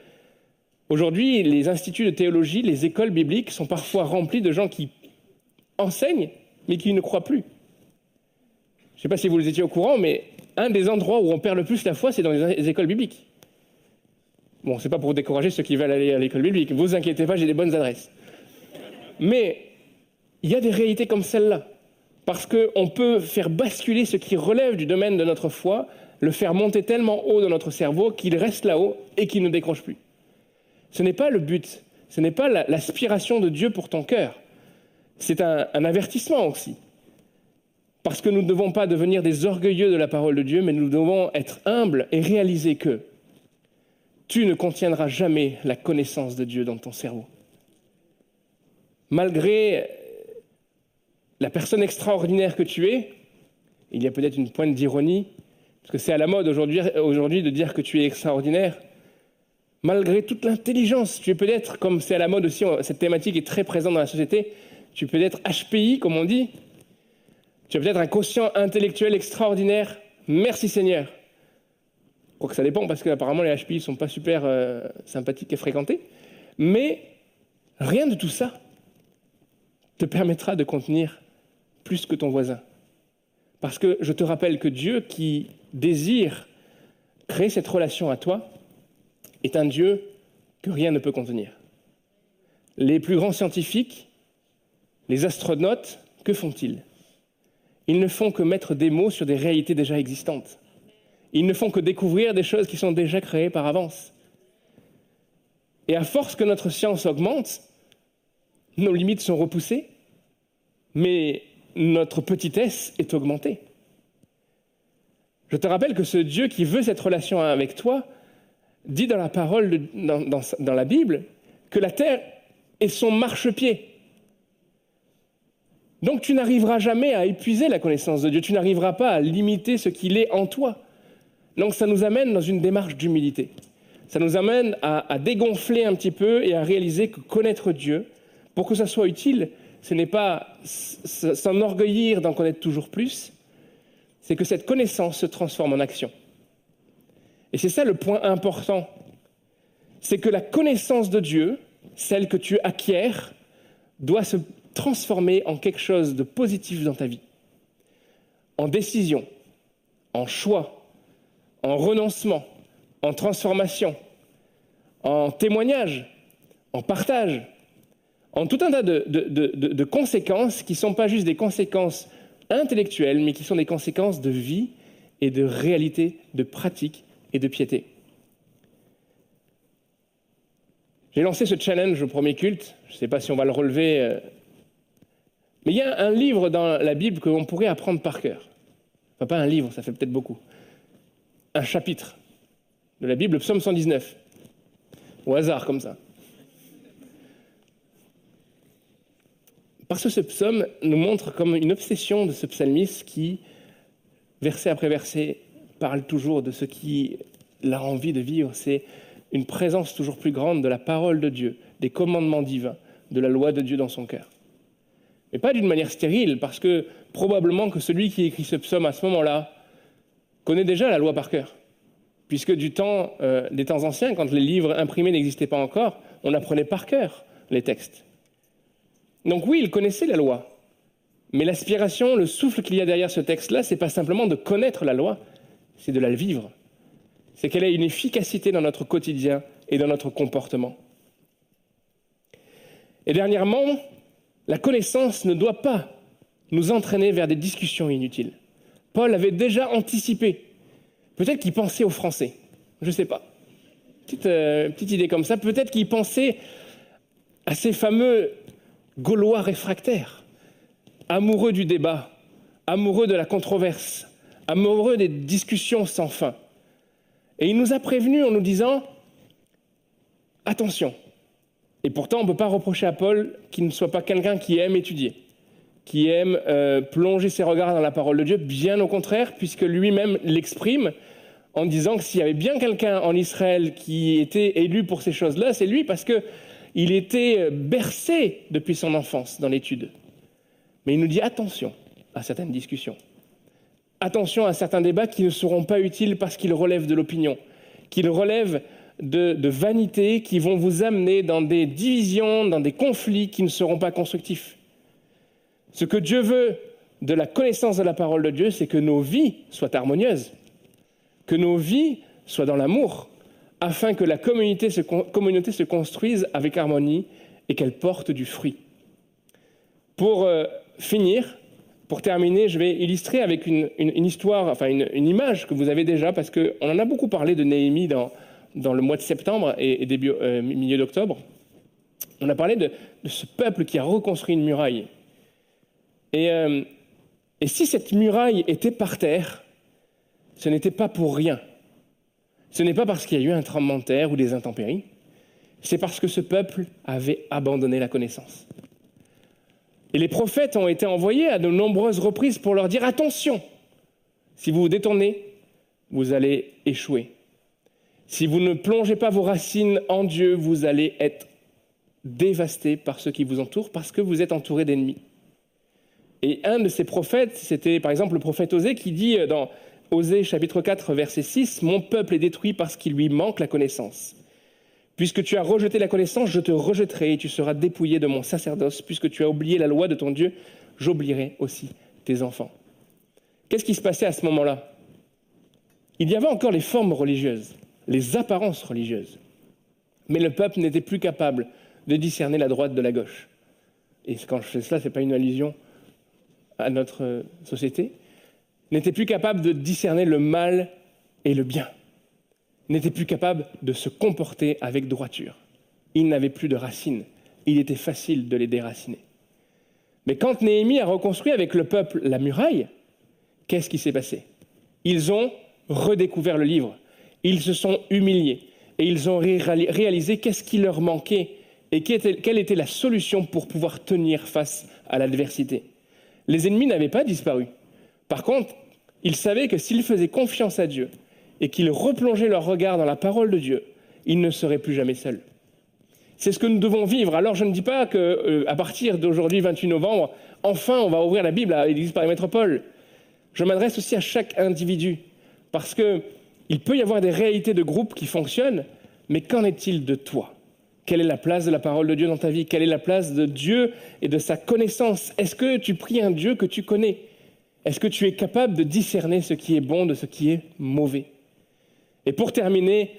Aujourd'hui, les instituts de théologie, les écoles bibliques sont parfois remplis de gens qui enseignent, mais qui ne croient plus. Je ne sais pas si vous les étiez au courant, mais un des endroits où on perd le plus la foi, c'est dans les écoles bibliques. Bon, c'est pas pour décourager ceux qui veulent aller à l'école biblique. Vous inquiétez pas, j'ai des bonnes adresses. Mais il y a des réalités comme celle-là. Parce qu'on peut faire basculer ce qui relève du domaine de notre foi, le faire monter tellement haut dans notre cerveau qu'il reste là-haut et qu'il ne décroche plus. Ce n'est pas le but, ce n'est pas l'aspiration de Dieu pour ton cœur. C'est un, avertissement aussi. Parce que nous ne devons pas devenir des orgueilleux de la parole de Dieu, mais nous devons être humbles et réaliser que tu ne contiendras jamais la connaissance de Dieu dans ton cerveau. Malgré la personne extraordinaire que tu es, il y a peut-être une pointe d'ironie, parce que c'est à la mode aujourd'hui, de dire que tu es extraordinaire. Malgré toute l'intelligence, tu es peut-être, comme c'est à la mode aussi, cette thématique est très présente dans la société, tu peux être HPI, comme on dit. Tu as peut-être un quotient intellectuel extraordinaire. Merci Seigneur. Quoique ça dépend, parce qu'apparemment les HPI ne sont pas super euh, sympathiques et fréquentés. Mais rien de tout ça te permettra de contenir plus que ton voisin. Parce que je te rappelle que Dieu qui désire créer cette relation à toi est un Dieu que rien ne peut contenir. Les plus grands scientifiques, les astronautes, que font-ils? Ils ne font que mettre des mots sur des réalités déjà existantes. Ils ne font que découvrir des choses qui sont déjà créées par avance. Et à force que notre science augmente, nos limites sont repoussées, mais notre petitesse est augmentée. Je te rappelle que ce Dieu qui veut cette relation avec toi dit dans la parole, dans, la Bible, que la terre est son marchepied. Donc tu n'arriveras jamais à épuiser la connaissance de Dieu, tu n'arriveras pas à limiter ce qu'il est en toi. Donc ça nous amène dans une démarche d'humilité. Ça nous amène à dégonfler un petit peu et à réaliser que connaître Dieu, pour que ça soit utile, ce n'est pas s'enorgueillir d'en connaître toujours plus, c'est que cette connaissance se transforme en action. Et c'est ça le point important. C'est que la connaissance de Dieu, celle que tu acquiers, doit se transformer en quelque chose de positif dans ta vie. En décision, en choix, en renoncement, en transformation, en témoignage, en partage, en tout un tas de, conséquences qui ne sont pas juste des conséquences intellectuelles, mais qui sont des conséquences de vie et de réalité, de pratique et de piété. J'ai lancé ce challenge au premier culte, je ne sais pas si on va le relever, euh, mais il y a un livre dans la Bible que l'on pourrait apprendre par cœur. Enfin, pas un livre, ça fait peut-être beaucoup. Un chapitre de la Bible, le psaume 119. Au hasard, comme ça. Parce que ce psaume nous montre comme une obsession de ce psalmiste qui, verset après verset, parle toujours de ce qui a envie de vivre. C'est une présence toujours plus grande de la parole de Dieu, des commandements divins, de la loi de Dieu dans son cœur. Mais pas d'une manière stérile, parce que probablement que celui qui écrit ce psaume à ce moment-là connaît déjà la loi par cœur. Puisque du temps, euh, des temps anciens, quand les livres imprimés n'existaient pas encore, on apprenait par cœur les textes. Donc oui, il connaissait la loi. Mais l'aspiration, le souffle qu'il y a derrière ce texte-là, c'est pas simplement de connaître la loi, c'est de la vivre. C'est qu'elle ait une efficacité dans notre quotidien et dans notre comportement. Et dernièrement, la connaissance ne doit pas nous entraîner vers des discussions inutiles. Paul avait déjà anticipé. Peut-être qu'il pensait aux Français. Je ne sais pas. Euh, petite idée comme ça. Peut-être qu'il pensait à ces fameux Gaulois réfractaires, amoureux du débat, amoureux de la controverse, amoureux des discussions sans fin. Et il nous a prévenus en nous disant attention. Et pourtant, on ne peut pas reprocher à Paul qu'il ne soit pas quelqu'un qui aime étudier, qui aime euh, plonger ses regards dans la parole de Dieu, bien au contraire, puisque lui-même l'exprime en disant que s'il y avait bien quelqu'un en Israël qui était élu pour ces choses-là, c'est lui, parce que il était bercé depuis son enfance dans l'étude. Mais il nous dit attention à certaines discussions. Attention à certains débats qui ne seront pas utiles parce qu'ils relèvent de l'opinion, qu'ils relèvent de, de vanité, qui vont vous amener dans des divisions, dans des conflits qui ne seront pas constructifs. Ce que Dieu veut de la connaissance de la parole de Dieu, c'est que nos vies soient harmonieuses, que nos vies soient dans l'amour, afin que la communauté se, construise avec harmonie et qu'elle porte du fruit. Pour euh, finir, pour terminer, je vais illustrer avec une, histoire, enfin une, image que vous avez déjà, parce qu'on en a beaucoup parlé de Néhémie dans, le mois de septembre et, début, euh, milieu d'octobre. On a parlé de, ce peuple qui a reconstruit une muraille. Euh, et si cette muraille était par terre, ce n'était pas pour rien. Ce n'est pas parce qu'il y a eu un tremblement de terre ou des intempéries, c'est parce que ce peuple avait abandonné la connaissance. Et les prophètes ont été envoyés à de nombreuses reprises pour leur dire attention, si vous vous détournez, vous allez échouer. Si vous ne plongez pas vos racines en Dieu, vous allez être dévasté par ceux qui vous entourent parce que vous êtes entouré d'ennemis. Et un de ces prophètes, c'était par exemple le prophète Osée qui dit dans Osée chapitre 4 verset 6, Mon peuple est détruit parce qu'il lui manque la connaissance. Puisque tu as rejeté la connaissance, je te rejetterai et tu seras dépouillé de mon sacerdoce. Puisque tu as oublié la loi de ton Dieu, j'oublierai aussi tes enfants. Qu'est-ce qui se passait à ce moment-là? Il y avait encore les formes religieuses, les apparences religieuses. Mais le peuple n'était plus capable de discerner la droite de la gauche. Et quand je fais cela, ce n'est pas une allusion à notre société. N'était plus capable de discerner le mal et le bien n'était plus capable de se comporter avec droiture. Il n'avait plus de racines. Il était facile de les déraciner. Mais quand Néhémie a reconstruit avec le peuple la muraille, qu'est-ce qui s'est passé? Ils ont redécouvert le livre. Ils se sont humiliés. et ils ont ré- réalisé qu'est-ce qui leur manquait et quelle était la solution pour pouvoir tenir face à l'adversité. Les ennemis n'avaient pas disparu. Par contre, ils savaient que s'ils faisaient confiance à Dieu et qu'ils replongeaient leur regard dans la parole de Dieu, ils ne seraient plus jamais seuls. C'est ce que nous devons vivre. Alors je ne dis pas que euh, à partir d'aujourd'hui 28 novembre, enfin on va ouvrir la Bible à l'Église Paris Métropole. Je m'adresse aussi à chaque individu parce que il peut y avoir des réalités de groupe qui fonctionnent, mais qu'en est-il de toi? Quelle est la place de la parole de Dieu dans ta vie? Quelle est la place de Dieu et de sa connaissance? Est-ce que tu pries un Dieu que tu connais? Est-ce que tu es capable de discerner ce qui est bon de ce qui est mauvais? Et pour terminer,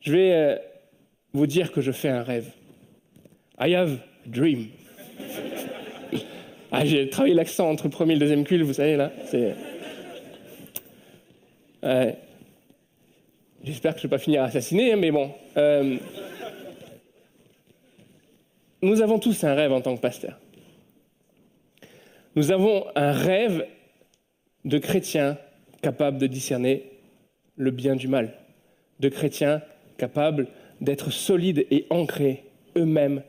je vais euh, vous dire que je fais un rêve. I have a dream. Ah, j'ai travaillé l'accent entre le premier et deuxième culte, vous savez, là. Ouais. J'espère que je ne vais pas finir assassiné, hein, mais bon. Euh, Nous avons tous un rêve en tant que pasteur. Nous avons un rêve de chrétiens capables de discerner le bien du mal, de chrétiens capables d'être solides et ancrés eux-mêmes,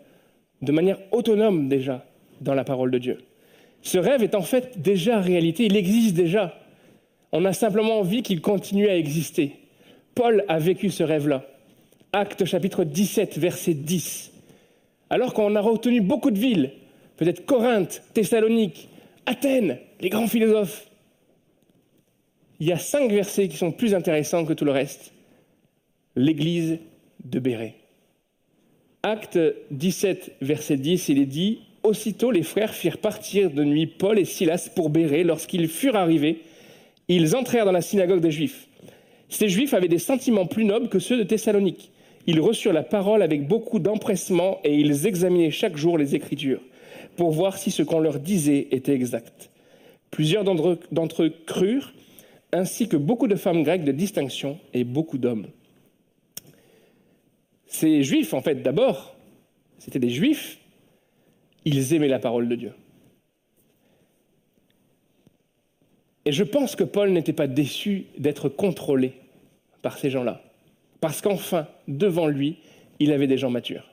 de manière autonome déjà, dans la parole de Dieu. Ce rêve est en fait déjà réalité, il existe déjà. On a simplement envie qu'il continue à exister. Paul a vécu ce rêve-là. Acte chapitre 17, verset 10. Alors qu'on a retenu beaucoup de villes, peut-être Corinthe, Thessalonique, Athènes, les grands philosophes, il y a cinq versets qui sont plus intéressants que tout le reste. L'église de Bérée. Acte 17, verset 10, il est dit Aussitôt les frères firent partir de nuit Paul et Silas pour Bérée. Lorsqu'ils furent arrivés, ils entrèrent dans la synagogue des Juifs. Ces Juifs avaient des sentiments plus nobles que ceux de Thessalonique. Ils reçurent la parole avec beaucoup d'empressement et ils examinaient chaque jour les Écritures pour voir si ce qu'on leur disait était exact. Plusieurs d'entre eux, crurent, ainsi que beaucoup de femmes grecques de distinction et beaucoup d'hommes. Ces Juifs, en fait, d'abord, c'était des Juifs, ils aimaient la parole de Dieu. Et je pense que Paul n'était pas déçu d'être contrôlé par ces gens-là. Parce qu'enfin, devant lui, il avait des gens matures.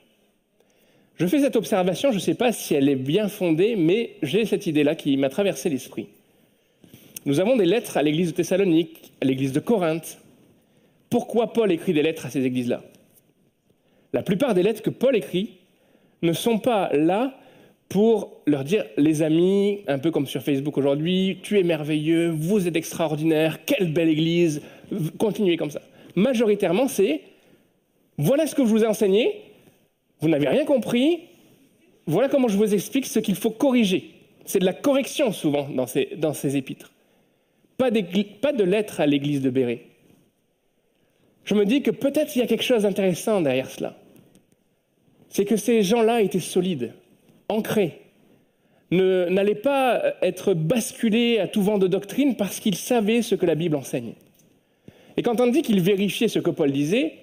Je fais cette observation, je ne sais pas si elle est bien fondée, mais j'ai cette idée-là qui m'a traversé l'esprit. Nous avons des lettres à l'église de Thessalonique, à l'église de Corinthe. Pourquoi Paul écrit des lettres à ces églises-là? La plupart des lettres que Paul écrit ne sont pas là pour leur dire, les amis, un peu comme sur Facebook aujourd'hui, tu es merveilleux, vous êtes extraordinaire, quelle belle église, continuez comme ça. Majoritairement, c'est, voilà ce que je vous ai enseigné, vous n'avez rien compris, voilà comment je vous explique ce qu'il faut corriger. C'est de la correction souvent dans ces, épîtres. Pas, pas de lettres à l'église de Bérée. Je me dis que peut-être il y a quelque chose d'intéressant derrière cela. C'est que ces gens-là étaient solides, ancrés, n'allaient pas être basculés à tout vent de doctrine parce qu'ils savaient ce que la Bible enseigne. Et quand on dit qu'ils vérifiaient ce que Paul disait,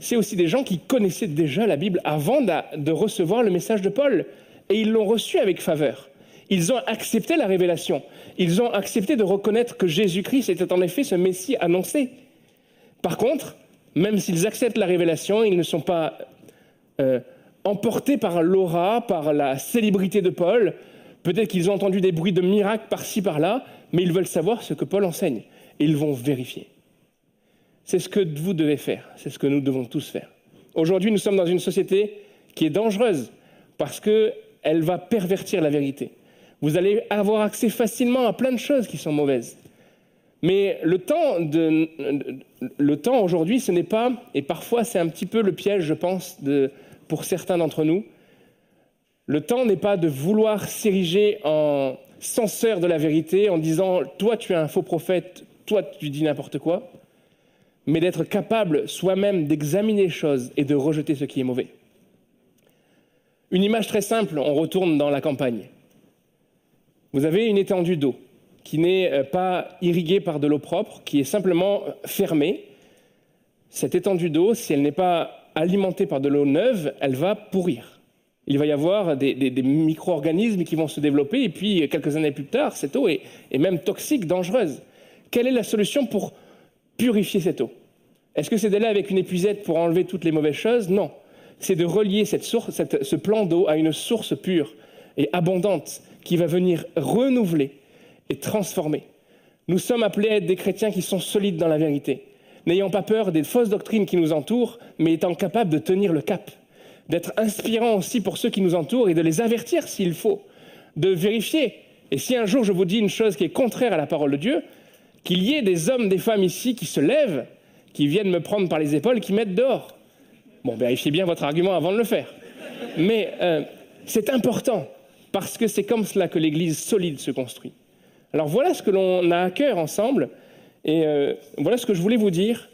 c'est aussi des gens qui connaissaient déjà la Bible avant de recevoir le message de Paul. Et ils l'ont reçu avec faveur. Ils ont accepté la révélation. Ils ont accepté de reconnaître que Jésus-Christ était en effet ce Messie annoncé. Par contre, même s'ils acceptent la révélation, ils ne sont pas euh, emportés par l'aura, par la célébrité de Paul. Peut-être qu'ils ont entendu des bruits de miracles par-ci, par-là, mais ils veulent savoir ce que Paul enseigne. Et ils vont vérifier. C'est ce que vous devez faire, c'est ce que nous devons tous faire. Aujourd'hui, nous sommes dans une société qui est dangereuse parce qu'elle va pervertir la vérité. Vous allez avoir accès facilement à plein de choses qui sont mauvaises. Mais le temps, aujourd'hui, ce n'est pas, et parfois c'est un petit peu le piège, je pense, pour certains d'entre nous, le temps n'est pas de vouloir s'ériger en censeur de la vérité en disant toi tu es un faux prophète, toi tu dis n'importe quoi mais d'être capable soi-même d'examiner les choses et de rejeter ce qui est mauvais. Une image très simple, on retourne dans la campagne. Vous avez une étendue d'eau qui n'est pas irriguée par de l'eau propre, qui est simplement fermée. Cette étendue d'eau, si elle n'est pas alimentée par de l'eau neuve, elle va pourrir. Il va y avoir des, micro-organismes qui vont se développer, et puis quelques années plus tard, cette eau est même toxique, dangereuse. Quelle est la solution pour purifier cette eau Est-ce que c'est d'aller avec une épuisette pour enlever toutes les mauvaises choses? Non. C'est de relier cette source, ce plan d'eau à une source pure et abondante qui va venir renouveler et transformer. Nous sommes appelés à être des chrétiens qui sont solides dans la vérité, n'ayant pas peur des fausses doctrines qui nous entourent, mais étant capables de tenir le cap, d'être inspirants aussi pour ceux qui nous entourent et de les avertir s'il faut, de vérifier. Et si un jour je vous dis une chose qui est contraire à la parole de Dieu, qu'il y ait des hommes, des femmes ici qui se lèvent, qui viennent me prendre par les épaules, qui mettent dehors. Bon, vérifiez bien votre argument avant de le faire. Mais euh, c'est important, parce que c'est comme cela que l'Église solide se construit. Alors voilà ce que l'on a à cœur ensemble, et euh, voilà ce que je voulais vous dire.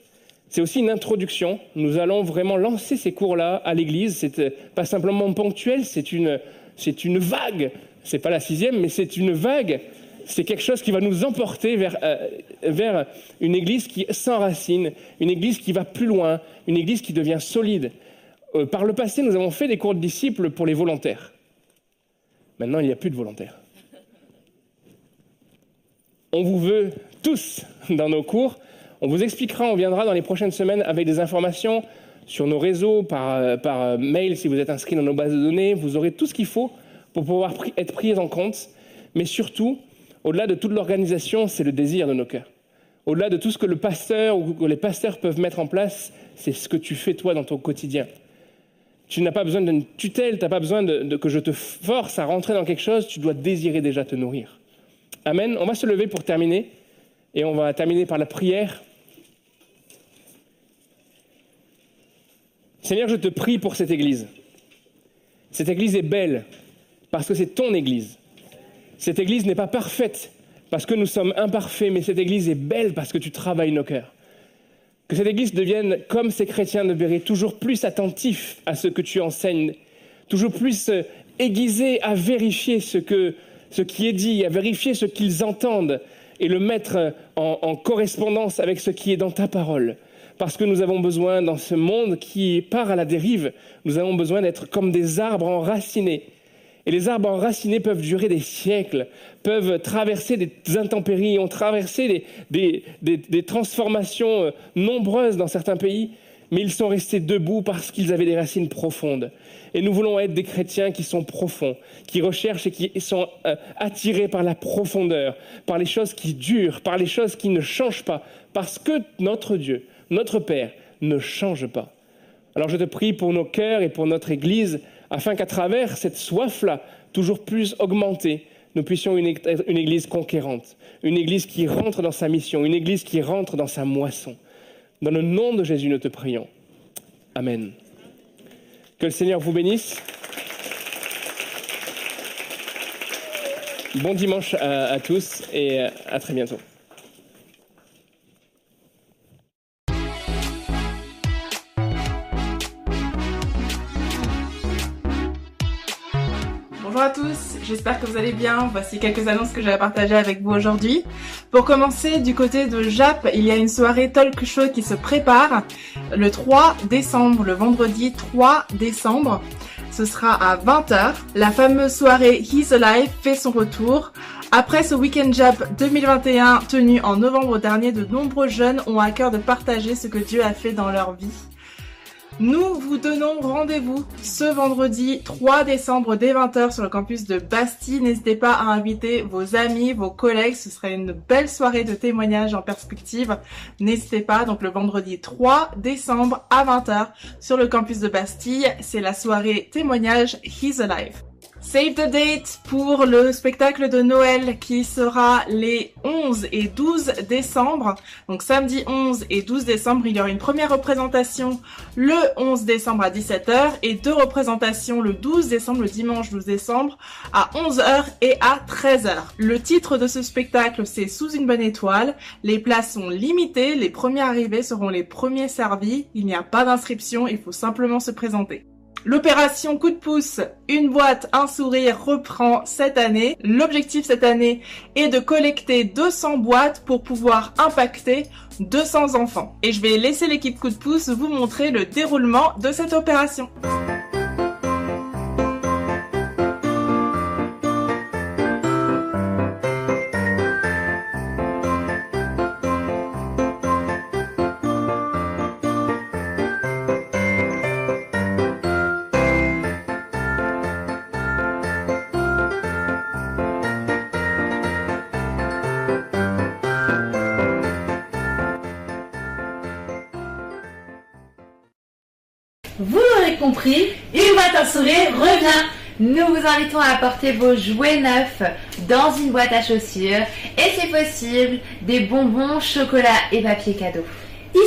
C'est aussi une introduction. Nous allons vraiment lancer ces cours-là à l'Église. C'est euh, pas simplement ponctuel, c'est une, c'est une vague. C'est pas la sixième, mais c'est une vague. C'est quelque chose qui va nous emporter vers, euh, vers une Église qui s'enracine, une Église qui va plus loin, une Église qui devient solide. Euh, par le passé, nous avons fait des cours de disciples pour les volontaires. Maintenant, il n'y a plus de volontaires. On vous veut tous dans nos cours. On vous expliquera, on viendra dans les prochaines semaines avec des informations sur nos réseaux, par, par mail si vous êtes inscrit dans nos bases de données. Vous aurez tout ce qu'il faut pour pouvoir être pris en compte. Mais surtout, au-delà de toute l'organisation, c'est le désir de nos cœurs. Au-delà de tout ce que le pasteur ou que les pasteurs peuvent mettre en place, c'est ce que tu fais toi dans ton quotidien. Tu n'as pas besoin d'une tutelle, tu n'as pas besoin que je te force à rentrer dans quelque chose, tu dois désirer déjà te nourrir. Amen. On va se lever pour terminer et on va terminer par la prière. Seigneur, je te prie pour cette Église. Cette Église est belle parce que c'est ton Église. Cette Église n'est pas parfaite parce que nous sommes imparfaits, mais cette Église est belle parce que tu travailles nos cœurs. Que cette Église devienne, comme ces chrétiens de Béret, toujours plus attentifs à ce que tu enseignes, toujours plus aiguisés à vérifier ce, que, ce qui est dit, à vérifier ce qu'ils entendent et le mettre en, en correspondance avec ce qui est dans ta parole parce que nous avons besoin, dans ce monde qui part à la dérive, nous avons besoin d'être comme des arbres enracinés. Et les arbres enracinés peuvent durer des siècles, peuvent traverser des intempéries, ont traversé des, des, transformations euh, nombreuses dans certains pays, mais ils sont restés debout parce qu'ils avaient des racines profondes. Et nous voulons être des chrétiens qui sont profonds, qui recherchent et qui sont euh, attirés par la profondeur, par les choses qui durent, par les choses qui ne changent pas, parce que notre Dieu, notre Père, ne change pas. Alors je te prie pour nos cœurs et pour notre Église, afin qu'à travers cette soif-là, toujours plus augmentée, nous puissions une, une Église conquérante, une Église qui rentre dans sa mission, une Église qui rentre dans sa moisson. Dans le nom de Jésus, nous te prions. Amen. Que le Seigneur vous bénisse. Bon dimanche à, à tous et à très bientôt. Bonjour à tous, j'espère que vous allez bien. Voici quelques annonces que j'avais partagées avec vous aujourd'hui. Pour commencer, du côté de Jap, il y a une soirée talk show qui se prépare le 3 décembre, le vendredi 3 décembre. Ce sera à 20h. La fameuse soirée He's Alive fait son retour. Après ce week-end Jap 2021 tenu en novembre dernier, de nombreux jeunes ont à cœur de partager ce que Dieu a fait dans leur vie. Nous vous donnons rendez-vous ce vendredi 3 décembre dès 20h sur le campus de Bastille. N'hésitez pas à inviter vos amis, vos collègues. Ce serait une belle soirée de témoignages en perspective. N'hésitez pas. Donc le vendredi 3 décembre à 20h sur le campus de Bastille. C'est la soirée témoignage He's Alive. Save the date pour le spectacle de Noël qui sera les 11 et 12 décembre. Donc samedi 11 et 12 décembre, il y aura une première représentation le 11 décembre à 17h et deux représentations le 12 décembre, le dimanche 12 décembre à 11h et à 13h. Le titre de ce spectacle c'est Sous une bonne étoile. Les places sont limitées, les premiers arrivés seront les premiers servis. Il n'y a pas d'inscription, il faut simplement se présenter. L'opération coup de pouce, une boîte, un sourire reprend cette année. L'objectif cette année est de collecter 200 boîtes pour pouvoir impacter 200 enfants. Et je vais laisser l'équipe coup de pouce vous montrer le déroulement de cette opération. Compris, une boîte à sourire revient. Nous vous invitons à apporter vos jouets neufs dans une boîte à chaussures et si possible des bonbons, chocolat et papier cadeau.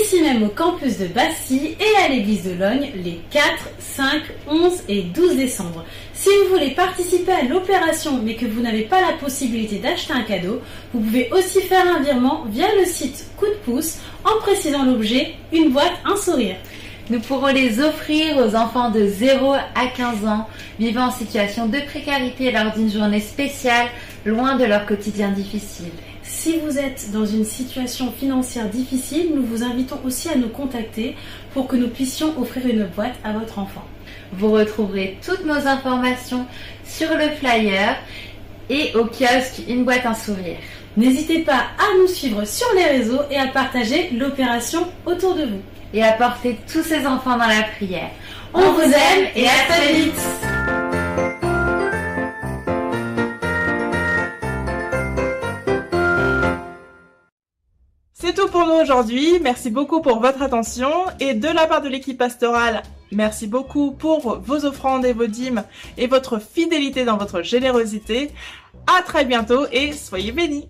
Ici même au campus de Bassy et à l'église de Logne les 4, 5, 11 et 12 décembre. Si vous voulez participer à l'opération mais que vous n'avez pas la possibilité d'acheter un cadeau, vous pouvez aussi faire un virement via le site Coup de pouce en précisant l'objet une boîte, un sourire. Nous pourrons les offrir aux enfants de 0 à 15 ans vivant en situation de précarité lors d'une journée spéciale loin de leur quotidien difficile. Si vous êtes dans une situation financière difficile, nous vous invitons aussi à nous contacter pour que nous puissions offrir une boîte à votre enfant. Vous retrouverez toutes nos informations sur le flyer et au kiosque Une boîte un sourire. N'hésitez pas à nous suivre sur les réseaux et à partager l'opération autour de vous. Et à tous ces enfants dans la prière. On vous aime et à très vite C'est tout pour nous aujourd'hui. Merci beaucoup pour votre attention. Et de la part de l'équipe pastorale, merci beaucoup pour vos offrandes et vos dîmes et votre fidélité dans votre générosité. À très bientôt et soyez bénis.